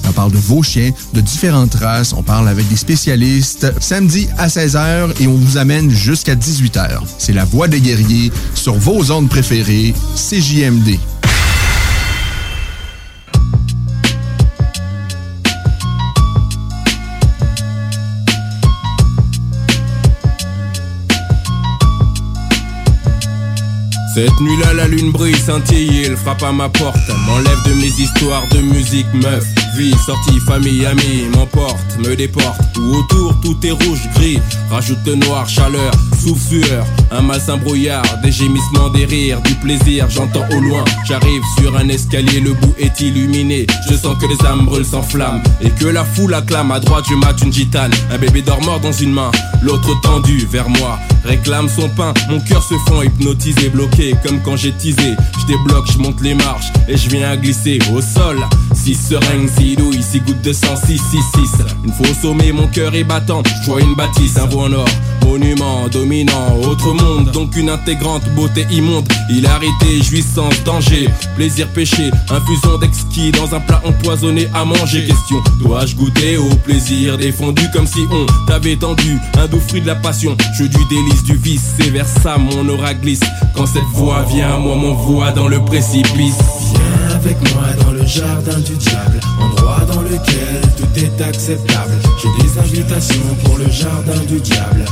on parle de vos chiens, de différentes races. On parle avec des spécialistes samedi à 16h et on vous amène jusqu'à 18h. C'est la voix des guerriers sur vos ondes préférées, CJMD. Cette nuit-là, la lune brille, scintille, elle frappe à ma porte. M'enlève de mes histoires de musique, meuf. Vie, sortie, famille, amis, m'emporte, me déporte. Tout autour, tout est rouge, gris. Rajoute noir, chaleur, souffle. Un malsain brouillard, des gémissements, des rires, du plaisir. J'entends au loin, j'arrive sur un escalier, le bout est illuminé. Je sens que les âmes brûlent, s'enflamment. Et que la foule acclame. À droite, je mate une gitane. Un bébé dort mort dans une main, l'autre tendu vers moi. Réclame son pain, mon cœur se fend hypnotisé, bloqué comme quand j'ai teasé. Je débloque, je monte les marches et je viens à glisser au sol. Si seringue, si douille, si goutte de sang, 6, 6, 6. Une fois au sommet, mon cœur est battant. Je vois une bâtisse, un veau en or. Monument dominant, autre monde, donc une intégrante beauté immonde. Hilarité, jouissance, danger, plaisir péché, infusion d'exquis dans un plat empoisonné à manger. Question, dois-je goûter au plaisir défendu comme si on t'avait tendu un doux fruit de la passion, jeu du délice, du vice, c'est vers ça mon aura glisse. Quand cette voix vient, moi m'envoie dans le précipice. Avec moi dans le jardin du diable, endroit dans lequel tout est acceptable. J'ai des invitations pour le jardin du diable.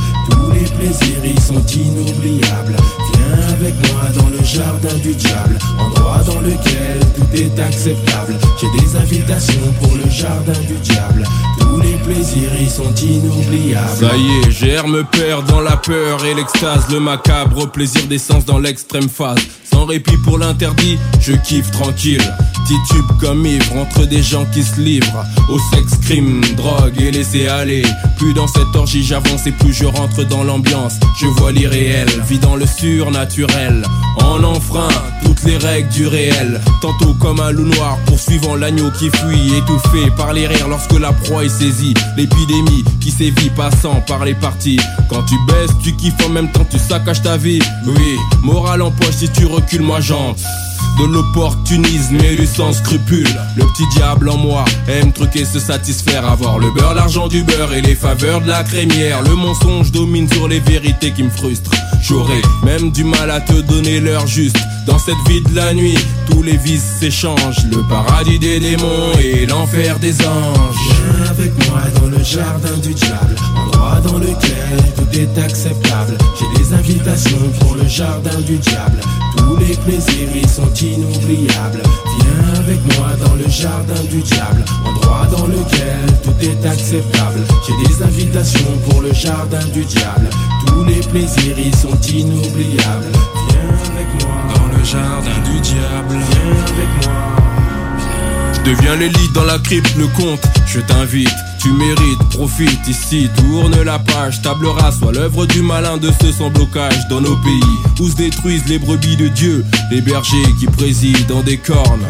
Les plaisirs y sont inoubliables. Viens avec moi dans le jardin du diable, endroit dans lequel tout est acceptable. J'ai des invitations pour le jardin du diable. Tous les plaisirs y sont inoubliables. Ça y est, germe peur dans la peur et l'extase, le macabre plaisir d'essence dans l'extrême phase. Sans répit pour l'interdit, je kiffe tranquille. Titube comme ivre entre des gens qui se livrent au sexe, crime, drogue et laisser aller. Plus dans cette orgie j'avance et plus je rentre dans Je vois l'irréel, vis dans le surnaturel. En enfreint toutes les règles du réel. Tantôt comme un loup noir poursuivant l'agneau qui fuit, étouffé par les rires lorsque la proie est saisie. L'épidémie qui sévit passant par les parties. Quand tu baisses, tu kiffes en même temps, tu saccages ta vie. Oui, morale en poche si tu recules, moi j'entre. De l'opportunisme et du sans scrupule. Le petit diable en moi aime truquer, se satisfaire, avoir le beurre, l'argent du beurre et les faveurs de la crémière. Le mensonge domine sur les vérités qui me frustrent. J'aurais même du mal à te donner l'heure juste. Dans cette vie de la nuit, tous les vices s'échangent. Le paradis des démons et l'enfer des anges. Avec moi dans le jardin du diable, endroit dans lequel tout est acceptable. J'ai des invitations pour le jardin du diable. Tous les plaisirs y sont inoubliables. Viens avec moi dans le jardin du diable, endroit dans lequel tout est acceptable. J'ai des invitations pour le jardin du diable. Tous les plaisirs y sont inoubliables. Viens avec moi dans le jardin du diable. Viens avec moi. Deviens l'élite dans la crypte, le compte, je t'invite. Tu mérites, profite ici, tourne la page, table rase, soit l'œuvre du malin de ceux sans blocage dans nos pays où se détruisent les brebis de Dieu, les bergers qui président dans des cornes.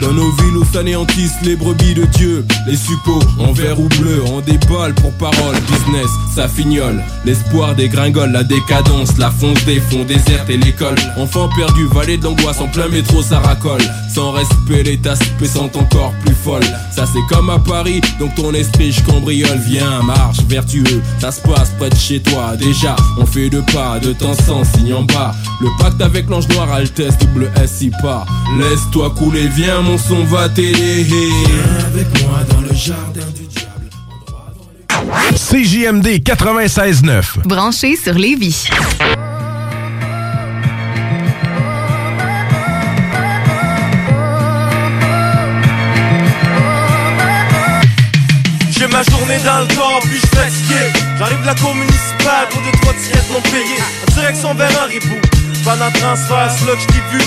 Dans nos villes où s'anéantissent les brebis de Dieu, les suppôts en vert ou bleu, en déballe pour parole, business, ça fignole. L'espoir dégringole, la décadence, la fonce des fonds, déserte et l'école. Enfant perdu, vallée d'angoisse, en plein métro, ça racole. Sans respect, les tasses sont encore plus folles. Ça c'est comme à Paris, donc ton esprit je cambriole. Viens, marche, vertueux, ça se passe près de chez toi. Déjà, on fait deux pas, de temps sans signe en bas. Le pacte avec l'ange noir, Altesse, double S, pas. Laisse-toi couler, viens, mon son va t'aider. Viens avec moi dans le jardin du diable. CJMD 96.9. Branché sur Lévis. J'ai ma journée dans le corps, puis je fatigué. J'arrive de la cour municipale pour deux trois tickets non payés. En direction vers un ribou. Pendant transfert, c'est là que je vu,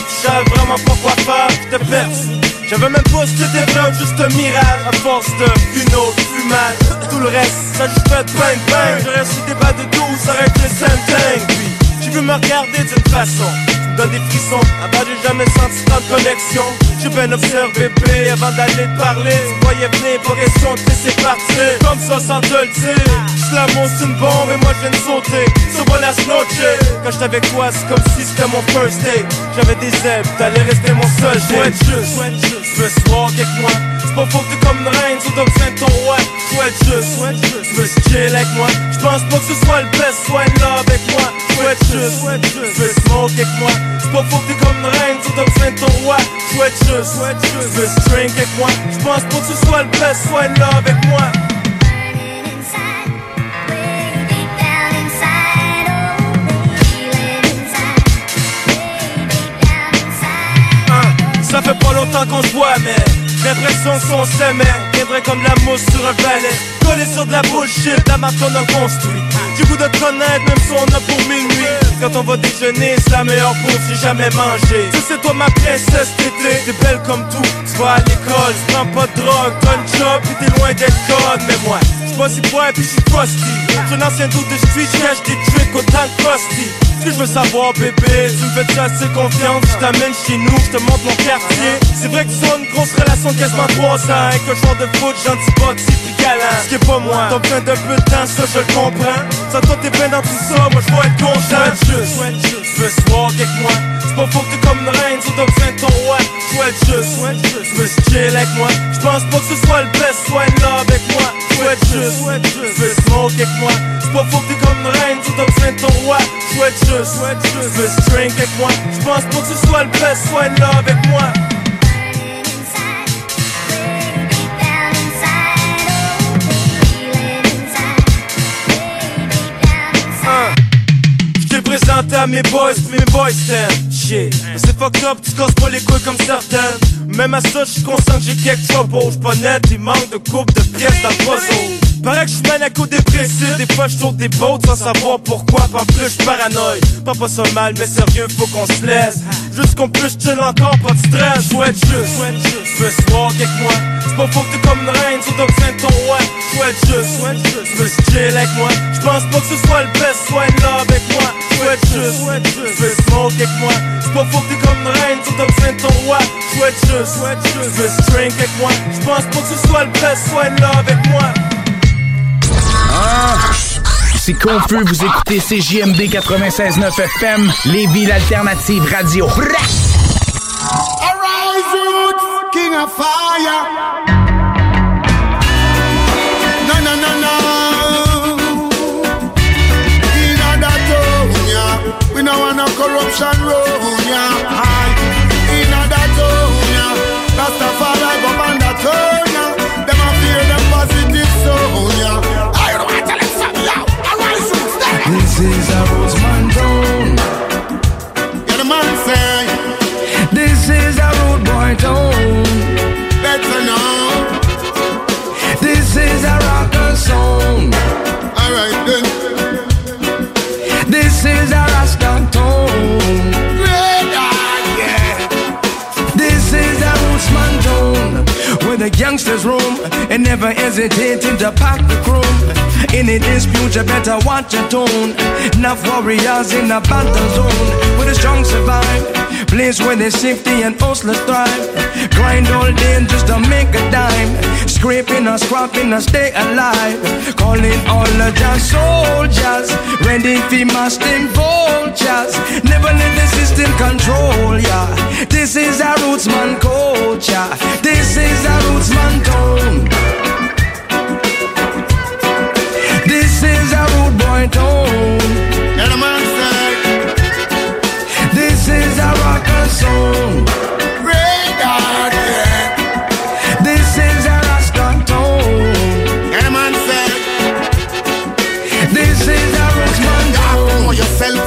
vraiment pas quoi faire, puis te perce. J'avais même pas ce que vrai, juste un mirage. À force de une autre fumade, tout le reste, ça juste fait bang bang. J'aurais su des bas de 12, ça aurait été Saint-Ding. Puis, tu veux me regarder d'une façon, donnes des frissons. Avant, j'ai jamais senti tant de connexion. J'ai bien observé bébé avant d'aller te parler. Tu voyais venir, pas question de laisser partir. Comme ça, sans te le dire. L'amour c'est une bombe et moi je viens de sauter. So buenas noches. Quand j'étais avec toi, c'est comme si c'était mon first date. J'avais des ailes, t'allais rester mon seul date. juste, tu veux se voir avec moi. C'est pas faux que t'es comme une reine, dois besoin de ton roi. Souhaite juste, tu veux se chill avec moi. J'pense pas que ce soit le best, sois love avec moi. Souhaite juste, tu veux smoke avec moi. C'est pas t'es comme reine, besoin de ton roi. Souhaite juste, tu veux se drink avec moi. J'pense pas que ce soit le best, sois love avec moi. Ça fait pas longtemps qu'on se voit mais l'impression qu'on s'aimait Viendrait comme la mousse sur un balai Collé sur de la bullshit, la marque a construit. J'ai goût de te connaître même si on a pour minuit. Quand on va déjeuner, c'est la meilleure bouffe j'ai jamais mangé. Tu sais toi ma princesse t'étais T'es belle comme tout, tu vas à l'école Tu prends pas de drogue, une job Puis t'es loin d'être conne. Mais moi, si bois puis j'suis crusty un ancien doute de street, j'cache des tricks autant que crusty ce que je veux savoir bébé, tu me fais assez confiance? Je t'amène chez nous, je te montre mon quartier. C'est vrai que as une grosse relation de quasiment 3 ans. Avec un joueur de foot, gentil bâti puis galant Ce qui est pas moi, t'as besoin d'un peu de ça je comprends. Ça toi t'es bien dans tout ça, moi je être content juste, veux se voir avec moi T'es comme une reine, t'as besoin de ton roi Souhaite juste, tu veux chill avec moi. J'pense pas que ce soit le best, sois love avec moi. Souhaite juste, tu veux smoke avec moi. C'est pas faux que t'es comme une reine, t'as besoin de ton roi Souhaite juste, tu veux drink avec moi. J'pense pas que ce soit le best, sois love avec moi. J't'ai présenté à mes boys, mes boys t'aiment C'est fucked up, tu casses pas les couilles comme certaines. Même à ça, j'suis conscient que j'ai quelque trouble J'suis pas il manque de coupe de pièces dans Paraît que j'suis maniaco-dépressif Des fois j'tourne des bottes sans savoir pourquoi. Pas plus j'suis paranoïe. Pas pas ça mal, mais sérieux, faut qu'on se laisse Juste qu'on puisse chill encore, pas de stress. Souhaite juste, tu veux se voir avec moi C'est pas faux que t'es comme une reine, besoin de ton roi Souhaite juste, tu veux chill avec moi. J'pense pas que ce soit le best, sois love avec moi. Souhaite juste, tu veux smoke avec moi. C'est pas faux que t'es comme une reine, besoin de ton roi Souhaite juste, tu veux drink avec moi. J'pense pas que ce soit le best, sois love avec moi Ah, c'est confus, vous écoutez CJMD 96.9 FM, les villes alternatives radio. fire. Corruption. The youngsters room and never hesitating to pack the chrome. Any dispute, you better watch your tone. Enough warriors in a battle zone. Where the strong survive. Place where the safety and hustlers thrive. Grind all day just to make a dime. Scraping or scrapping or stay alive. Calling all the just soldiers. Ready for masting vultures. Never let the system control ya. This is a rootsman culture. This is a rootsman tone. This is a rude boy tone. Yeah, the man say. This is a rocker song. Radar,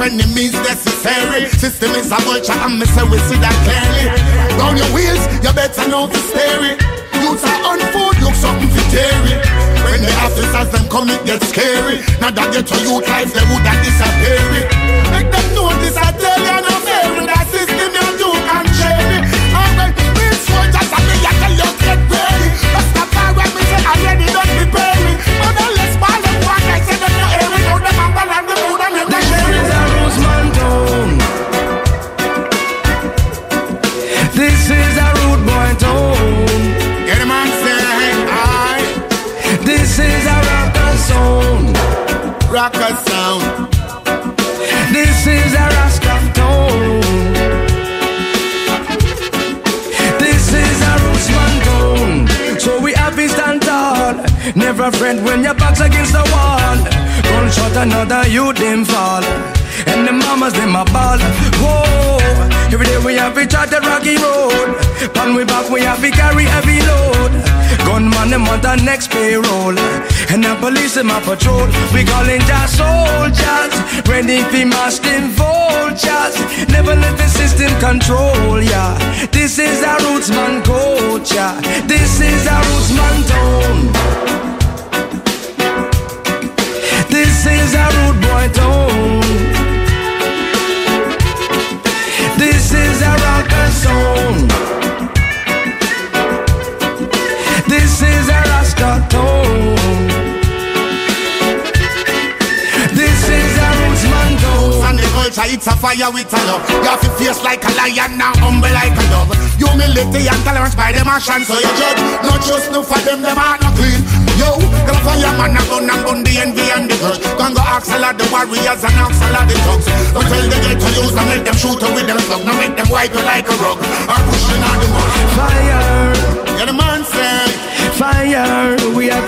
enemies necessary. System is a vulture, and me say we see that clearly. Round your wheels, you better know to steer it. Youths are on food, look something for dairy. When the officers them come, it gets scary. Now that get to youth life, they would have disappear. it. Make them this, I tell you, no fair. That system you do can share it. Alright, real soldiers, I mean, I tell you, get ready. When me say, already done Rocker sound. This is a Rasta tone. This is a Rootsman tone. So we have to stand tall. Never friend when your back's against the wall. Gunshot another you them fall. And the mamas them a ball. Whoa. Every day we have to chart the rocky road. Pan we back we have to carry heavy load. Gunman them want the next payroll. And the police them a patrol. We calling just soldiers. Ready for masking vultures. Never let the system control ya. This is a rootsman culture. This is a rootsman tone. This is a rude boy tone. This is a rocker song. It's a fire with a love. You have to face like a lion, now humble like a dove. Humility and tolerance by them action, so you judge. Not just no for them, them are not clean. Yo, the fireman a gun and gun the envy and the grudge. Can go ask a lot the warriors and ask a lot the thugs. Don't tell the get to use and make them shoot you with them slug. Now make them wipe you like a rug. Or pushing on the mud. Fire, Yeah, the man say. Fire, we have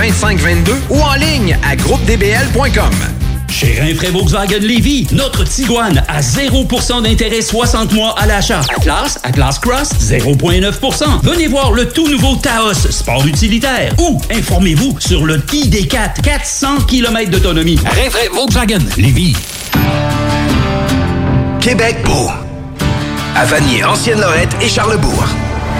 2522 ou en ligne à groupedbl.com. Chez Rinfraie Volkswagen Lévy, notre Tiguan à 0% d'intérêt 60 mois à l'achat. Atlas, Atlas Cross, 0,9%. Venez voir le tout nouveau Taos, sport utilitaire. Ou informez-vous sur le ID4, 400 km d'autonomie. Rinfraie Volkswagen Lévy. Québec beau. À Vanier, Ancienne-Lorette et Charlebourg.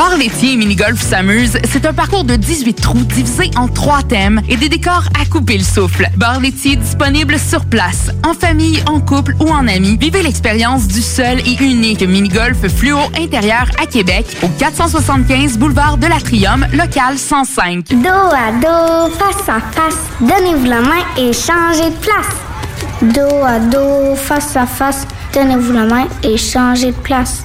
Bar laitier et mini-golf s'amuse, c'est un parcours de 18 trous divisé en trois thèmes et des décors à couper le souffle. Bar laitier disponible sur place, en famille, en couple ou en amis. Vivez l'expérience du seul et unique mini-golf fluo intérieur à Québec au 475 boulevard de l'Atrium, local 105. Dos à dos, face à face, donnez-vous la main et changez de place. Dos à dos, face à face, donnez-vous la main et changez de place.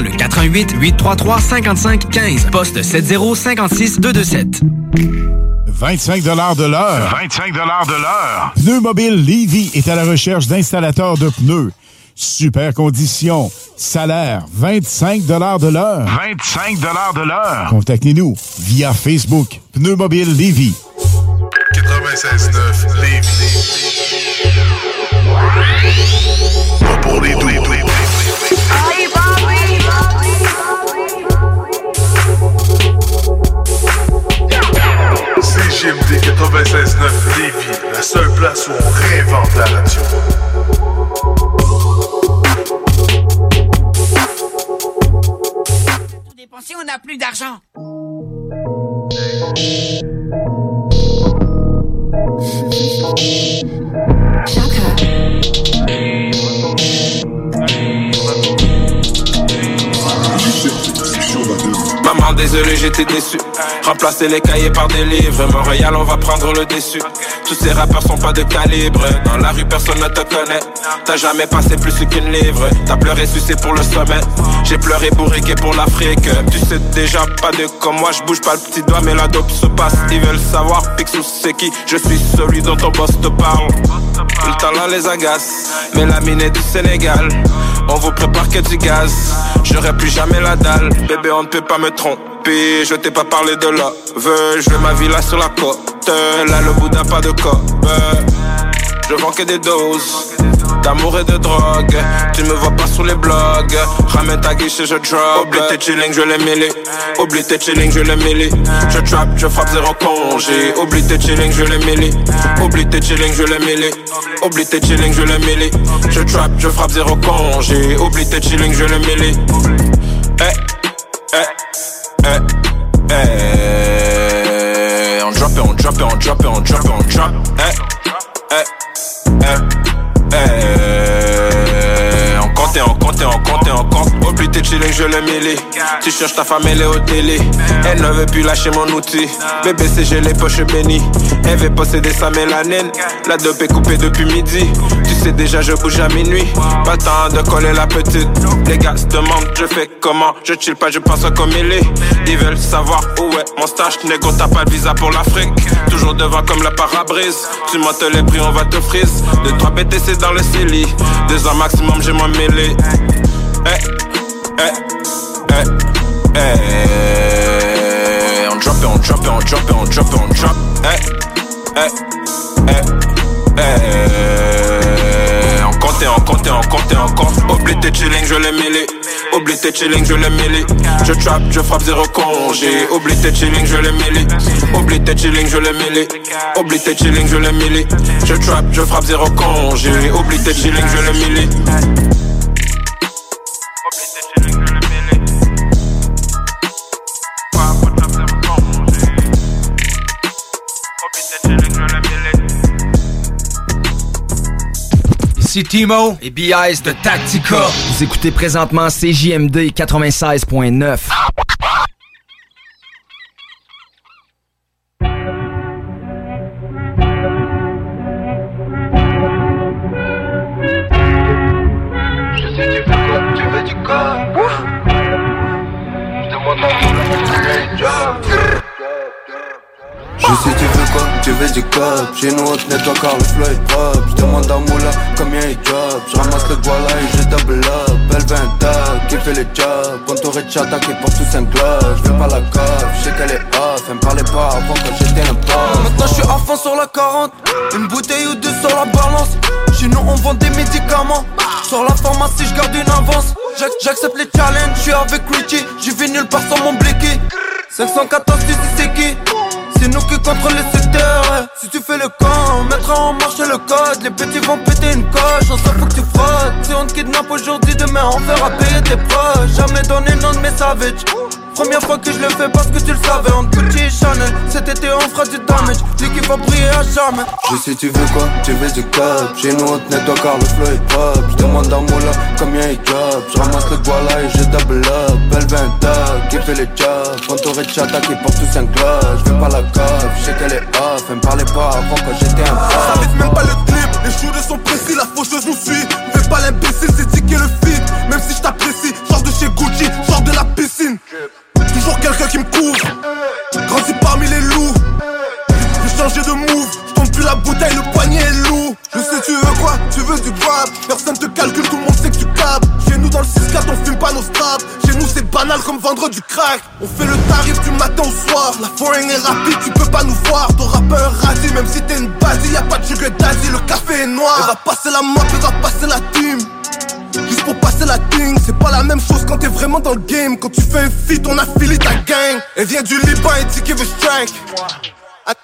le 418 833 55 15 poste 7056 227. 25 de l'heure. 25 de l'heure. Pneu Mobile Levy est à la recherche d'installateurs de pneus. Super conditions. Salaire 25 de l'heure. 25 de l'heure. Contactez-nous via Facebook. Pneu Mobile Levy. 96.9 Lévis. Pas pour les doux. CGMD 96.9 Lévis, la seule place où on réinvente la radio. Dépensé, on n'a plus d'argent. Désolé, j'étais déçu. Remplacer les cahiers par des livres. Montréal, on va prendre le déçu. Tous ces rappeurs sont pas de calibre. Dans la rue, personne ne te connaît. T'as jamais passé plus qu'une livre. T'as pleuré, sucé pour le sommet. J'ai pleuré bourriqué pour l'Afrique. Tu sais déjà pas de comme moi, je bouge pas le petit doigt, mais la dope se passe. Ils veulent savoir, Picsou, c'est qui? Je suis celui dont ton boss te parle. Le talent les agace, mais la mine est du Sénégal. On vous prépare que du gaz. J'aurai plus jamais la dalle, bébé, on ne peut pas me tromper. Je t'ai pas parlé de love. Je veux ma villa sur la côte. Là, le bout pas de cop. Je que des doses d'amour et de drogue. Tu me vois pas sur les blogs. Ramène ta guiche et je drop. Oublie tes chilling, je les mêlé. Oublie tes chilling, je les mêlé. Je trap, je frappe zéro congé. Oublie tes chilling, je les mêlé. Oublie tes chilling, je les mêlé. Oublie tes chilling, je les mêlé. Je trap, je frappe zéro congé. Oublie tes chilling, je les mêlé. Eh, eh, eh, eh. On drop it, on drop it, on drop it, on drop it, on drop. Eh. Oublie tes chilling, je le mêlé. Tu cherches ta femme, elle est au télé. Elle ne veut plus lâcher mon outil. Bébé, c'est j'ai les poches bénies. Elle veut posséder sa mélanine. La dope est coupée depuis midi. Tu sais déjà, je bouge à minuit. Pas le temps de coller la petite. Les gars se demandent, je fais comment? Je chill pas, je pense comme il est. Ils veulent savoir où est mon stage. Négo, t'as pas de visa pour l'Afrique. Toujours devant comme la parabrise. Tu montes les prix, on va te frise. De 3 BTC dans le CELI. Deux ans maximum, j'ai moins mêlé. Eh, eh, eh, eh. On drop it, on drop it, on drop it, on drop on drop. Eh, eh, eh, eh. On comptait, on on comptait, on compte. Oublie tes chilling, je les mêlé. Oublie tes chilling, je les mêlé. Je trap, je frappe zéro congé. Oublie tes chilling, je les mêlé. Oublie tes chilling, je les mêlé. Oublie tes chilling, je les mêlé. Je trap, je frappe zéro congé. Oublie tes chilling, je les mêlé. Ici Timo et BIS de Tactica. Vous écoutez présentement CJMD 96.9. tu veux du cop Chez nous on te nettoie car le flow est propre Je demande à Moula combien il job Je ramasse le voilà et je double up. Elle veut un tag, qui fait le job. T'aurais de chata qui porte tous un glove Je veux pas la coff, je sais qu'elle est off. Elle me parlait pas avant quand j'étais un pote Maintenant je suis à fond sur la 40 Une bouteille ou deux sur la balance. Chez nous on vend des médicaments. Sur la pharmacie je garde une avance. J'ac- J'accepte les challenges, je suis avec Richie. J'y vais nulle part sans mon blicky 514 tu sais c'est qui? Nous qui contrôlons le secteur. Si tu fais le camp, on mettra en marche le code. Les petits vont péter une coche, on s'en fout que tu frottes. Si on te kidnappe aujourd'hui, demain on fera payer tes proches. Jamais donné nom de mes savages Première fois que je le fais parce que tu le savais. En Gucci et Chanel, cet été on fera du damage. L'équipe va briller à jamais. Je sais tu veux quoi, tu veux du cop Chez nous on te nettoie car le flow est propre Je demande à Moula combien il job Je ramasse le voilà et je double up. Elle veut un tag, qui fait le job Quand t'aurais de chata qui porte tous un glove Je veux pas la je sais qu'elle est off Elle me parlait pas avant quand j'étais un Ça prof vise même pas le clip, les shooters sont précis, la faucheuse nous suit. Fais pas l'imbécile, c'est ticket le feed. Même si je t'apprécie, sors de chez Gucci, sors de la piscine. Toujours quelqu'un qui me couvre, grandis parmi les loups. J'ai changé de move, je tombe plus la bouteille, le poignet est lourd. Je sais tu veux quoi, tu veux du grab. Personne te calcule, tout le monde sait que tu capes. Chez nous dans le 6-4, on fume pas nos straps. Banal comme vendre du crack. On fait le tarif du matin au soir. La foreign est rapide, tu peux pas nous voir. T'auras pas un même si t'es une base. Y'a pas de sugar daddy, le café est noir. Elle va passer la mop, elle va passer la team. Juste pour passer la thing, c'est pas la même chose quand t'es vraiment dans le game. Quand tu fais un feat, on affilie ta gang. Elle vient du Liban et qu'elle veut strike.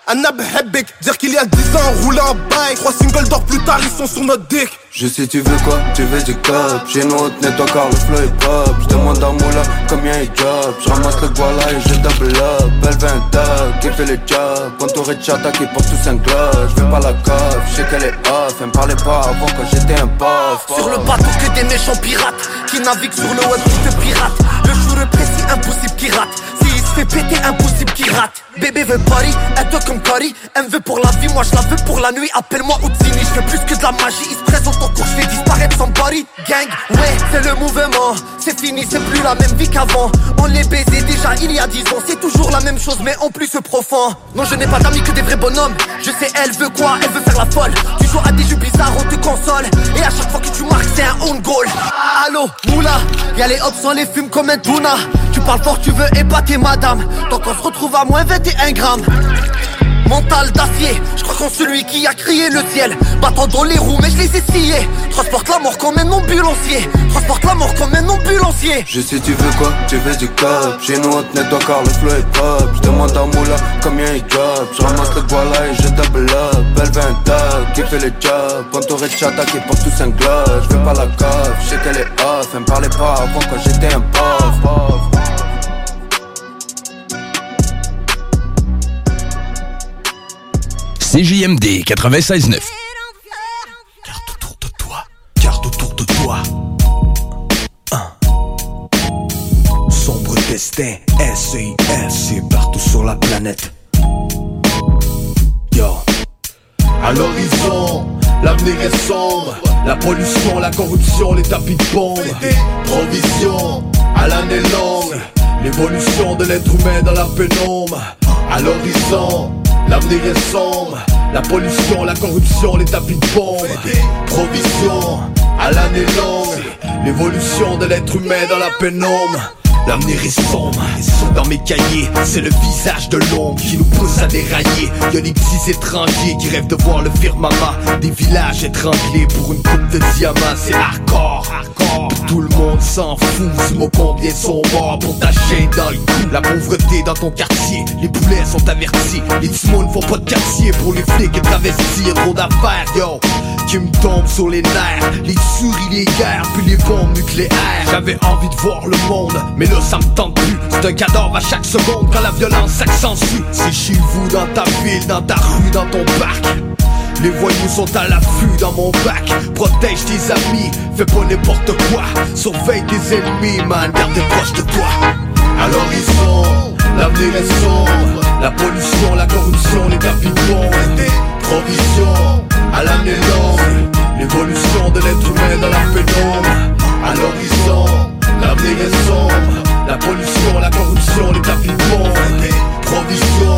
Anab Hebek, dire qu'il y a 10 ans, on roulait en bike. Trois singles d'or plus tard, ils sont sur notre dick. Je sais tu veux quoi, tu veux du cop. Chez nous on te nettoie car le flow est propre Je demande à Moula combien il job Je ramasse le voilà et je double up. Elle veut un tag, qui fait le job? Quand t'aurais de chata qui porte tous un glove Je veux pas la coff, je sais qu'elle est off. Elle me parlait pas avant quand j'étais un pof. Sur le bateau que des méchants pirates. Qui naviguent sur le web qui te pirate. Le jour précis impossible qui rate Fait péter impossible qui rate. Bébé veut party, elle doit comme Cory Elle veut pour la vie, moi je la veux pour la nuit. Appelle-moi Outsini, je fais plus que de la magie. Il se présente en cours, je fais disparaître son body. Gang, ouais, c'est le mouvement. C'est fini, c'est plus la même vie qu'avant. On les baisait déjà il y a 10 ans. C'est toujours la même chose mais en plus profond. Non je n'ai pas d'amis que des vrais bonhommes. Je sais elle veut quoi, elle veut faire la folle. Tu joues à des jeux bizarres, on te console. Et à chaque fois que tu marques c'est un own goal. Allô, moula, y'a les hops, on les fume comme un tuna. Tu parles fort, tu veux épater madame. Tant qu'on se retrouve à moins 21 grammes. Mental d'acier, je crois qu'on celui qui a crié le ciel. Battant dans les roues mais je les ai sciés. Transporte la mort comme un ambulancier. Transporte la mort comme un ambulancier. Je sais tu veux quoi, tu veux du Chez nous on tenait toi car le flow est pop. Je demande à Moula combien il job Je ramasse le voilà et je double up. Elle veut un qui fait le job? Entouré de chata qui porte tous un globe. Je veux pas la coff, je sais qu'elle est off. Elle me parlait pas avant quand j'étais un pauvre CJMD 96.9. Garde autour de toi. Un. Sombre destin, SIS, partout sur la planète. Yo. À l'horizon, l'avenir est sombre. La pollution, la corruption, les tapis de bombe. Provision, à l'année longue. L'évolution de l'être humain dans la pénombre. À l'horizon, l'avenir est sombre. La pollution, la corruption, les tapis de bombe. Provision, à l'année longue. L'évolution de l'être humain dans la pénombre. L'avenir est sombre, dans mes cahiers, c'est le visage de l'ombre qui nous pousse à dérailler. Y'a des petits étrangers qui rêvent de voir le firmament, des villages étranglés pour une coupe de diamants, c'est hardcore. Tout le monde s'en fout, ce mot combien sont morts pour chaîne dans le. La pauvreté dans ton quartier, les poulets sont avertis. Les petits ne font pas de quartier pour les flics et travestir trop d'affaires, yo. Qui me tombent sur les nerfs, les souris, les guerres, puis les bombes nucléaires. J'avais envie de voir le monde, mais ça me tente plus. C'est un cadavre à chaque seconde quand la violence s'accentue. C'est chez vous, dans ta ville, dans ta rue, dans ton parc. Les voyous sont à l'affût dans mon bac. Protège tes amis, fais pas n'importe quoi. Surveille tes ennemis, man, garde tes proches de toi. À l'horizon, l'avenir est La pollution, la corruption, les tapis de bombe Provision, à l'année longue L'évolution de l'être humain dans la pénombre. À l'horizon, l'avenir est La pollution, la corruption, les tapis Provision,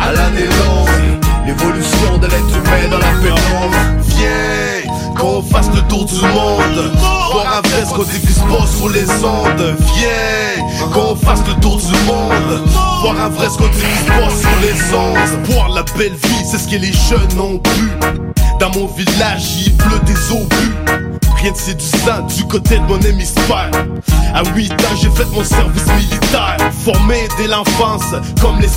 à l'année longue L'évolution de l'être humain dans la pénombre. Viens, qu'on fasse le tour du monde. Voir un vrai qu'on pas sur les ondes. Viens, qu'on fasse le tour du monde. Voir un vrai qu'on pas sur les ondes. Boire la belle vie, c'est ce que les jeunes ont pu Dans mon village, il pleut des obus Rien de séduisant du côté de mon hémisphère. À 8 ans j'ai fait mon service militaire. Formé dès l'enfance comme les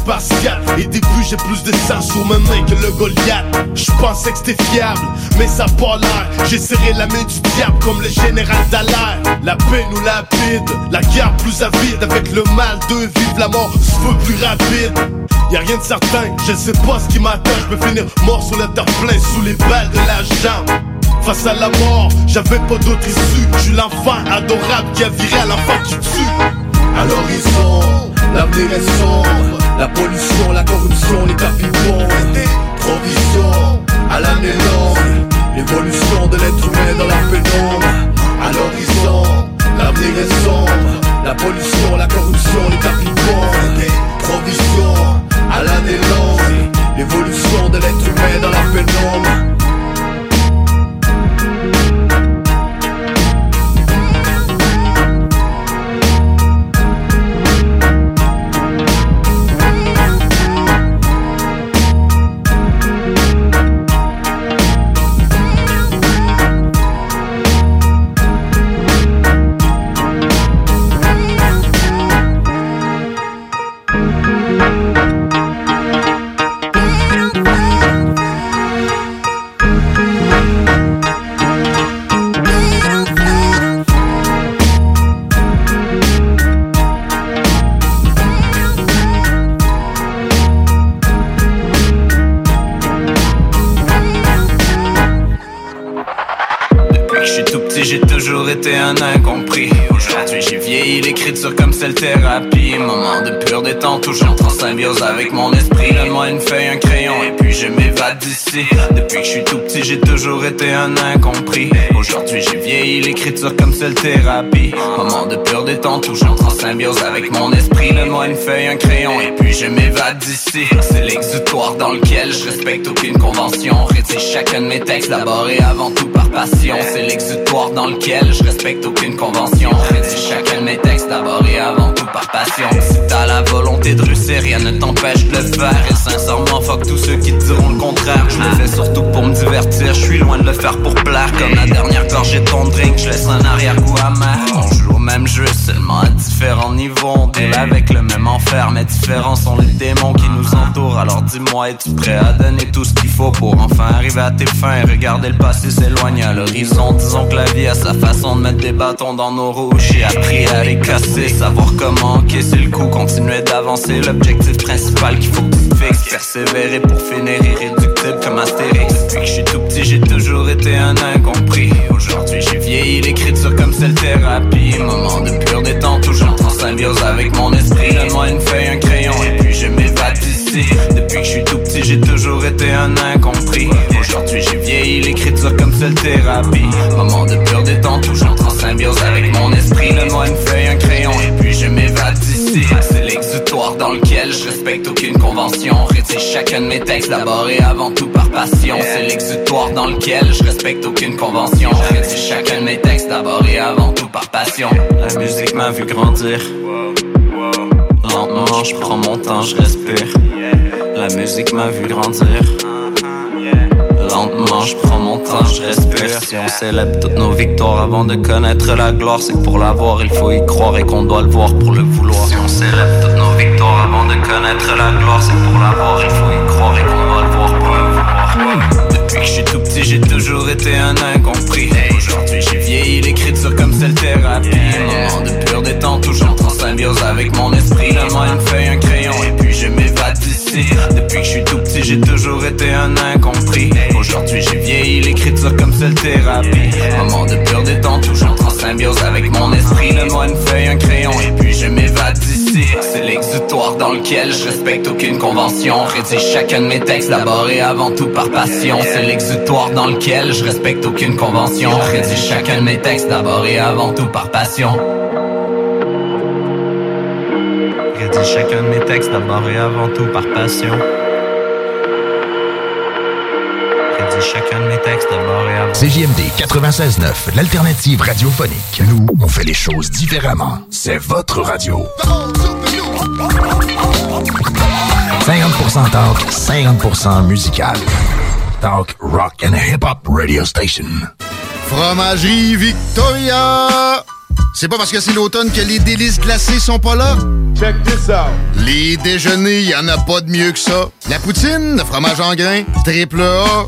Et depuis j'ai plus de sang sur mes mains que le Goliath. Je pensais que c'était fiable mais ça pas l'air. J'ai serré la main du diable comme le général Dallaire. La paix nous lapide, la guerre plus avide. Avec le mal de vivre la mort, je veux plus rapide. Y'a rien de certain, je sais pas ce qui m'attend. Je peux finir mort sur le terre plein sous les balles de la jambe Face à la mort, j'avais pas d'autre issue. Je suis l'enfant adorable qui a viré à l'enfant qui tue. À l'horizon, l'avenir est sombre. La pollution, la corruption, les tapis de bombe Provision, à l'année longue L'évolution de l'être humain dans la pénombre. À l'horizon, l'avenir est sombre. La pollution, la corruption, les tapis de bombe Provision, à l'année longue L'évolution de l'être humain dans la pénombre thérapie. Moment de pur détente, toujours en symbiose avec mon esprit. Donne-moi une feuille, un crayon, et puis je m'évade d'ici. C'est l'exutoire dans lequel je respecte aucune convention. Rédige chacun de mes textes d'abord et avant tout par passion. C'est l'exutoire dans lequel je respecte aucune convention. Rédige chacun de mes textes d'abord et avant tout par passion. Si t'as la volonté de réussir, rien ne t'empêche de le faire. Et sincèrement, fuck tous ceux qui te diront le contraire. Je le fais surtout pour me divertir, je suis loin de le faire pour plaire. Comme la dernière gorgée de ton drink, je laisse un arrière-goût amer. On joue au même jeu, seulement à différents niveaux. On deal avec le même enfer, mais différents sont les démons qui nous entourent. Alors dis-moi, es-tu prêt à donner tout ce qu'il faut pour enfin arriver à tes fins et regarder le passé s'éloigner à l'horizon? Disons que la vie a sa façon de mettre des bâtons dans nos roues. J'ai appris à les casser, savoir comment encaisser le coup, continuer d'avancer. L'objectif principal qu'il faut que tu fixes, persévérer pour finir irréductible comme Astérix. Depuis que je suis tout petit, j'ai toujours été un incompris. Aujourd'hui, j'ai vieilli l'écriture comme celle thérapie. Moment de pur détente, toujours en symbiose avec mon esprit. Donne-moi une feuille, un crayon, et puis je m'évade d'ici. Depuis que je suis tout petit, j'ai toujours été un incompris. Aujourd'hui, j'ai vieilli l'écriture comme celle thérapie. Moment de pur détente, toujours en symbiose avec mon esprit. Donne-moi une feuille, un crayon, et puis je m'évade d'ici. C'est l'exutoire dans lequel je respecte aucune convention. Rédige chacun de mes textes d'abord et avant tout par passion. C'est l'exutoire dans lequel je respecte aucune convention. Rédige chacun de mes textes d'abord et avant tout par passion. La musique m'a vu grandir. Lentement, je prends mon temps, je respire. La musique m'a vu grandir. Je prends mon temps, je respire. Si on célèbre toutes nos victoires avant de connaître la gloire, c'est que pour l'avoir, il faut y croire et qu'on doit le voir pour le vouloir. Si on célèbre toutes nos victoires avant de connaître la gloire, c'est pour l'avoir, il faut y croire et qu'on doit le voir pour le vouloir. Depuis que je suis tout petit, j'ai toujours été un incompris. Aujourd'hui, j'ai vieilli l'écriture comme celle thérapie. Moment de pur détente, toujours en symbiose avec mon esprit. Donne-moi une feuille, un crayon, et puis je m'évade d'ici. Depuis que je suis tout petit, j'ai toujours été un incompris. Aujourd'hui, j'ai vieilli l'écriture comme celle thérapie. Moment de pur détente, toujours en symbiose avec mon esprit. Donne-moi une feuille, un crayon, et puis je m'évade d'ici. C'est l'exutoire dans lequel je respecte aucune convention. Rédige chacun de mes textes d'abord et avant tout par passion. C'est l'exutoire dans lequel je respecte aucune convention. Rédige chacun de mes textes d'abord et avant tout par passion. Rédige chacun de mes textes d'abord et avant tout par passion. Chacun de avant. CJMD 96.9, l'alternative radiophonique. Nous, on fait les choses différemment. C'est votre radio. 50% talk, 50% musical. Talk, rock and hip-hop radio station. Fromagerie Victoria! C'est pas parce que c'est l'automne que les délices glacées sont pas là? Check this out! Les déjeuners, y en a pas de mieux que ça. La poutine, le fromage en grains, triple A.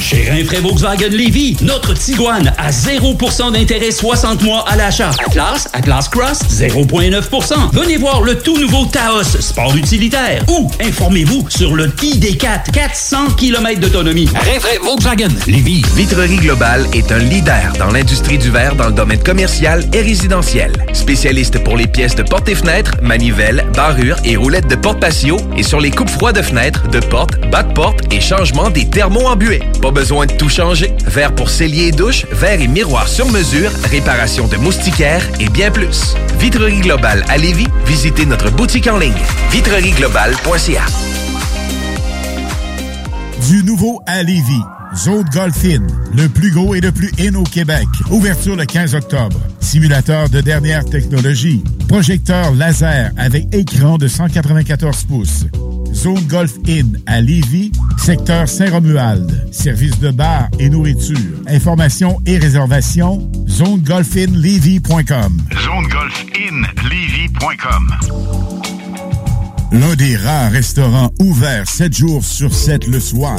Chez Rinfraie Volkswagen Lévy, notre Tiguan à 0% d'intérêt 60 mois à l'achat. Atlas, Atlas Cross, 0,9%. Venez voir le tout nouveau Taos, sport utilitaire. Ou informez-vous sur le ID4, 400 km d'autonomie. Rinfraie Volkswagen Lévy. Vitrerie Globale est un leader dans l'industrie du verre dans le domaine commercial et résidentiel. Spécialiste pour les pièces de portes et fenêtres, manivelles, barrures et roulettes de porte patio et sur les coupes froides de fenêtres, de portes, bas de porte et changement des thermos embués. Pas besoin de tout changer. Verre pour cellier et douche, verre et miroir sur mesure, réparation de moustiquaires et bien plus. Vitrerie Globale à Lévis, visitez notre boutique en ligne vitrerieglobale.ca. Du nouveau à Lévis. Zone Golf In, le plus gros et le plus in au Québec. Ouverture le 15 octobre. Simulateur de dernière technologie. Projecteur laser avec écran de 194 pouces. Zone Golf In à Lévis, secteur Saint-Romuald. Service de bar et nourriture. Informations et réservations, zonegolfinlevy.com. Zonegolfinlevy.com. L'un des rares restaurants ouverts 7 jours sur 7 le soir